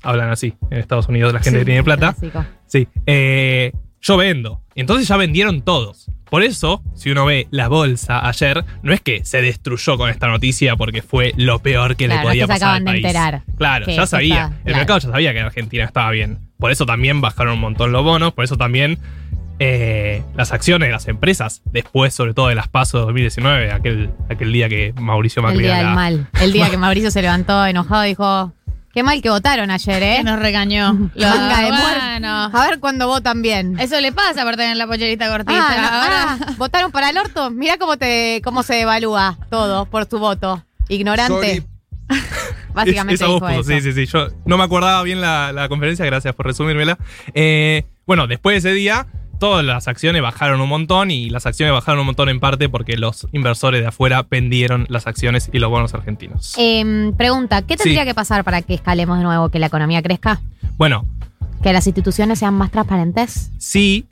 Hablan así en Estados Unidos la gente Sí, que tiene plata. clásico. Sí. Eh, yo vendo. Y entonces ya vendieron todos. Por eso, si uno ve la bolsa ayer, no es que se destruyó con esta noticia porque fue lo peor que Claro, le no podía es que se pasar al acaban de país. enterar Claro, ya sabía. está- el claro. mercado ya sabía que Argentina estaba bien. Por eso también bajaron un montón los bonos. Por eso también eh, las acciones de las empresas, después sobre todo de las pasos de 2019, aquel, aquel día que Mauricio Macri El día del mal. El día que Mauricio se levantó enojado y dijo, qué mal que votaron ayer, ¿eh? Que nos regañó. Lo- Manga de bueno. A ver cuándo votan bien. Eso le pasa por tener la pollerita cortita. Ah, no, Ahora- ah, votaron para el orto. Mira cómo te cómo se evalúa todo por tu voto. Ignorante. Básicamente Es- esa puso, eso. Sí, sí, sí. Yo no me acordaba bien la, la conferencia, gracias por resumírmela. Eh, bueno, después de ese día, todas las acciones bajaron un montón y las acciones bajaron un montón en parte porque los inversores de afuera vendieron las acciones y los bonos argentinos. Em, pregunta, ¿qué tendría Sí. que pasar para que escalemos de nuevo, que la economía crezca? Bueno, ¿Que las instituciones sean más transparentes? sí,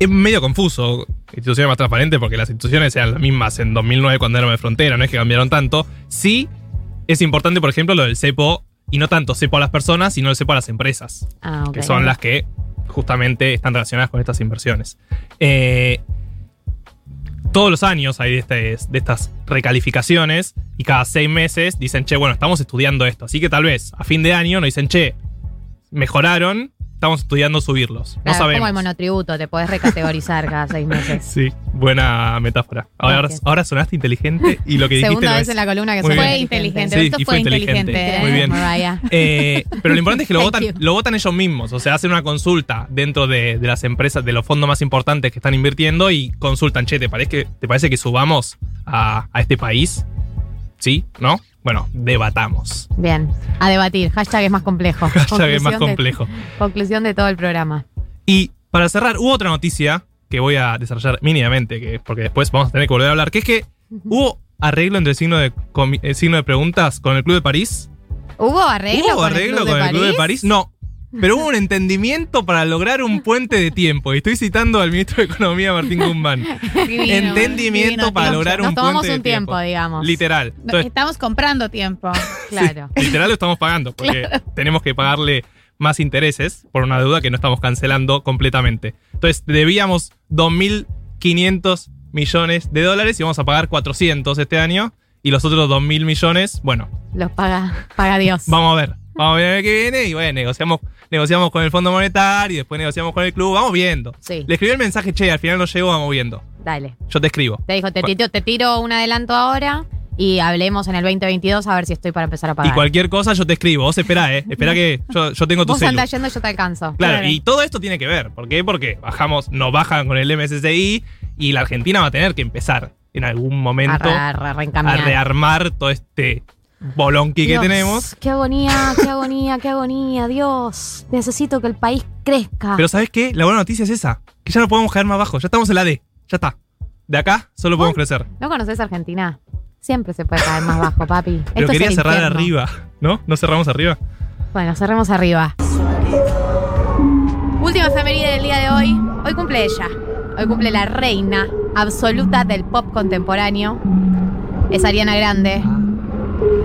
es medio confuso. Instituciones más transparentes porque las instituciones eran las mismas en 2009 cuando éramos de frontera, no es que cambiaron tanto. Sí, es importante, por ejemplo, lo del cepo, y no tanto cepo a las personas, sino el cepo a las empresas. Ah, ok. que son las que justamente están relacionadas con estas inversiones. Eh, todos los años hay estas- de estas recalificaciones y cada seis meses dicen, che, bueno, estamos estudiando esto. Así que tal vez a fin de año nos dicen, che, mejoraron, estamos estudiando subirlos. No Claro, sabemos. como el monotributo, te podés recategorizar cada seis meses. Sí, buena metáfora. Ahora, ahora sonaste inteligente y lo que dijiste Segunda no vez es- en la columna que bien. inteligente. Sí, Esto fue inteligente. ¿eh? Muy bien. Eh, pero lo importante es que lo votan, lo votan ellos mismos. O sea, hacen una consulta dentro de, de las empresas, de los fondos más importantes que están invirtiendo y consultan, che, ¿te parece que, te parece que subamos a, a este país? ¿Sí? ¿No? Bueno, debatamos. Bien, a debatir. Hashtag es más complejo. Hashtag es más de- complejo. conclusión de todo el programa. Y para cerrar, hubo otra noticia que voy a desarrollar mínimamente, que, porque después vamos a tener que volver a hablar, que es que hubo arreglo entre el signo de, el signo de preguntas con el Club de París. ¿Hubo arreglo ¿Hubo con arreglo el Club con de el Club de París? No. Pero hubo un entendimiento para lograr un puente de tiempo. Y estoy citando al ministro de Economía, Martín Guzmán. Divino, Entendimiento divino para lograr Nos un tomamos puente de un tiempo, digamos. Literal. Entonces, Estamos comprando tiempo. Claro. literal lo estamos pagando. Porque tenemos que pagarle más intereses por una deuda que no estamos cancelando completamente. Entonces, debíamos 2.500 millones de dólares y vamos a pagar 400 este año. Y los otros 2.000 millones, bueno, Los paga, paga Dios. Vamos a ver. Vamos a ver el año que viene y bueno, negociamos, negociamos con el Fondo Monetario y después negociamos con el club. Vamos viendo. Sí. Le escribí el mensaje, che, al final no llegó, vamos viendo. Dale. Yo te escribo. Te dijo, te, tiro, te tiro un adelanto ahora y hablemos en el 2022 a ver si estoy para empezar a pagar. Y cualquier cosa yo te escribo. Vos esperá, eh. Esperá que yo, yo tengo tu Vos andás yendo y yo te alcanzo. Claro, y todo esto tiene que ver. ¿Por qué? Porque bajamos, nos bajan con el MSCI y la Argentina va a tener que empezar en algún momento A re- a rearmar todo este bolonqui que tenemos. Qué agonía, qué agonía, qué agonía. Dios, necesito que el país crezca. Pero ¿sabes qué? La buena noticia es esa. Que ya no podemos caer más bajo. Ya estamos en la D. Ya está. De acá solo podemos crecer. ¿No conoces Argentina? Siempre se puede caer más bajo, papi. Pero Esto quería cerrar infierno. arriba. ¿No? ¿No cerramos arriba? Bueno, cerremos arriba. Última efeméride del día de hoy. Hoy cumple ella. Hoy cumple la reina absoluta del pop contemporáneo. Es Ariana Grande.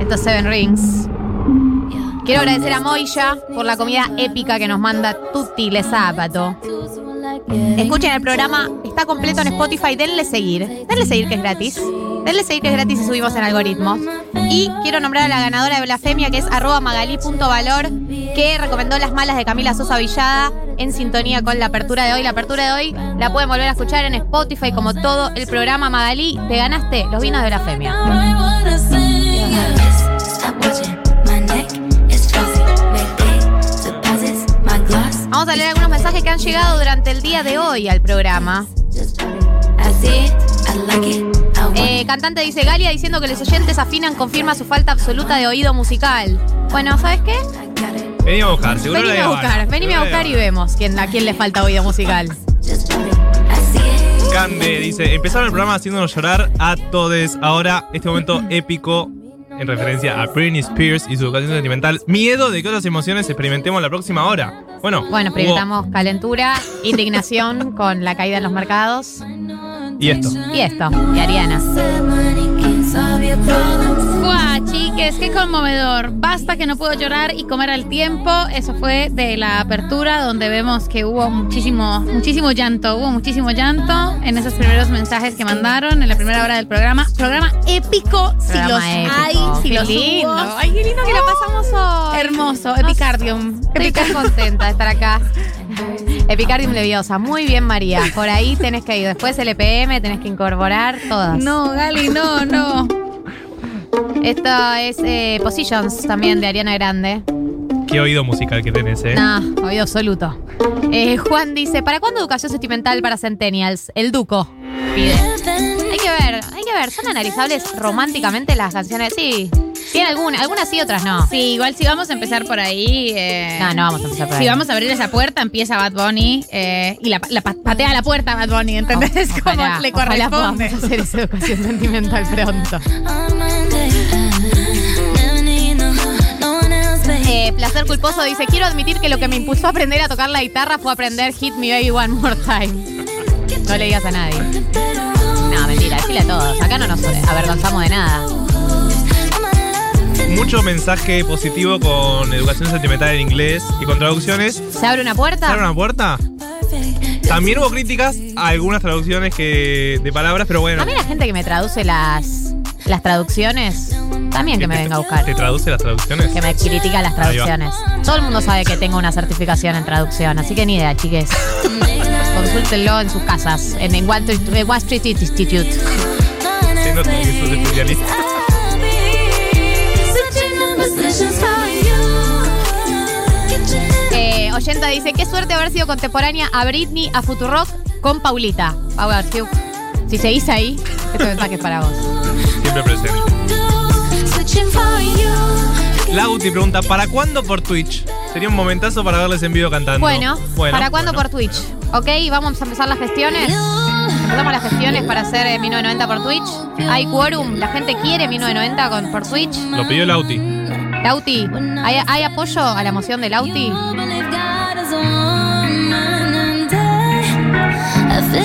Estos Seven Rings. Quiero agradecer a Moya por la comida épica que nos manda Tutti Le Sábato. Escuchen el programa, está completo en Spotify, denle seguir. Denle seguir que es gratis. Denle seguir que es gratis y subimos en algoritmos. Y quiero nombrar a la ganadora de Blasfemia, que es arroba magali.valor, que recomendó Las Malas de Camila Sosa Villada en sintonía con la apertura de hoy. La apertura de hoy la pueden volver a escuchar en Spotify como todo el programa Magali. Te ganaste los vinos de Blasfemia. Vamos a leer algunos mensajes que han llegado durante el día de hoy al programa. Eh, cantante dice Galia diciendo que los oyentes afinan confirma su falta absoluta de oído musical. Bueno, ¿sabes qué? Venime a buscar, seguro Venime la a buscar, venime a buscar y vemos quién, a quién le falta oído musical. Cande dice, empezaron el programa haciéndonos llorar a todos. Ahora, este momento épico en referencia a Britney Spears y su educación sentimental. Miedo de que otras emociones experimentemos la próxima hora. Bueno, Bueno, hubo- experimentamos calentura, indignación con la caída en los mercados. Y esto. Y esto, y Ariana. ¡Guau, chiques! ¡Qué conmovedor! Basta que no puedo llorar y comer al tiempo. Eso fue de la apertura donde vemos que hubo muchísimo, muchísimo llanto. Hubo muchísimo llanto en esos primeros mensajes que mandaron en la primera hora del programa. Programa épico, si Programa los épico. hay, si Qué los lindo. hubo. Ay, qué lindo que la pasamos hoy. Hermoso, Epicardium. Estoy contenta de estar acá. Epicardium Leviosa. Muy bien, María. Por ahí tenés que ir. Después el EPM, tenés que incorporar todas. No, Gali, no, no. Esto es eh, Positions también de Ariana Grande. Qué oído musical que tenés, eh. Nah, oído absoluto. Eh, Juan dice, ¿para cuándo educación sentimental para Centennials? El Duco. Pide. Hay que ver, hay que ver. ¿Son analizables románticamente las canciones? Sí. Tiene algunas, algunas sí, otras no. Sí, igual si vamos a empezar por ahí. eh, No, no vamos a empezar por Si ahí. vamos a abrir esa puerta, empieza Bad Bunny eh, y la, la pa- patea la puerta Bad Bunny, ¿entendés? Como ojalá, le ojalá corresponde. podamos hacer esa educación sentimental pronto. Eh, placer culposo dice, quiero admitir que lo que me impulsó a aprender a tocar la guitarra fue aprender Hit Me Baby One More Time. No le digas a nadie. No, mentira, decile a todos. Acá no nos avergonzamos de nada. Mucho mensaje positivo con educación sentimental en inglés y con traducciones. ¿Se abre una puerta? ¿Se abre una puerta? También hubo críticas a algunas traducciones que, de palabras, pero bueno. A mí la gente que me traduce las, las traducciones, también que me venga a buscar. ¿Te traduce las traducciones? Que me critica las traducciones. Todo el mundo sabe que tengo una certificación en traducción, así que ni idea, chiques. Consúltenlo en sus casas, en el Wall Street, eh, Wall Street Institute. Especialista. Eh, Oyenta dice, qué suerte haber sido contemporánea a Britney, a Futurock con Paulita. Power Cube. Si seguís ahí, este mensaje es para vos. Siempre presente. Lauti pregunta, ¿para cuándo por Twitch? Sería un momentazo para verles en vivo cantando. Bueno, Bueno, ¿para cuándo bueno. por Twitch? ¿Ok? Vamos a empezar las gestiones. Empezamos las gestiones para hacer eh, 1990 por Twitch. Hay quórum, la gente quiere 1990 con, por Twitch. Lo pidió Lauti. Lauti, ¿hay, hay apoyo a la moción de Lauti?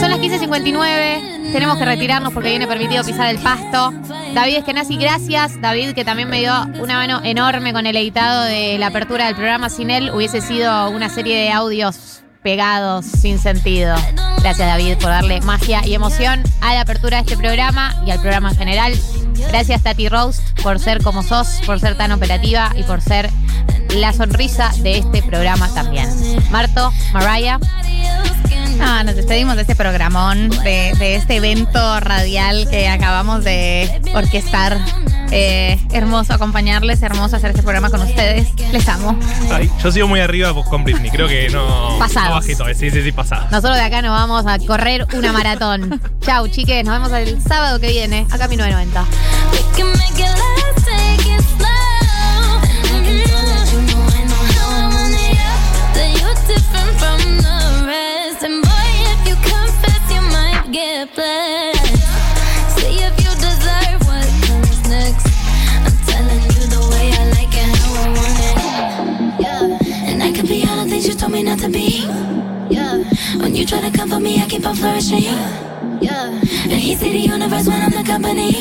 Son las 15.59. Tenemos que retirarnos porque viene permitido pisar el pasto. David Eskenazi, gracias. David, que también me dio una mano enorme con el editado de la apertura del programa. Sin él hubiese sido una serie de audios pegados sin sentido. Gracias, David, por darle magia y emoción a la apertura de este programa y al programa en general. Gracias, Tati Roast, por ser como sos, por ser tan operativa y por ser la sonrisa de este programa también. Marto, Mariah. Ah, nos despedimos de este programón, de, de este evento radial que acabamos de orquestar. Eh, hermoso acompañarles, hermoso hacer este programa con ustedes. Les amo. Ay, yo sigo muy arriba con Britney. Creo que no. Pasados. no bajito. Sí, sí, sí, pasada. Nosotros de acá nos vamos a correr una maratón. Chau, chiques. Nos vemos el sábado que viene, acá a 1990. Me not to be. Yeah, when you try to come for me, I keep on flourishing. Yeah, and he see the universe when I'm the company.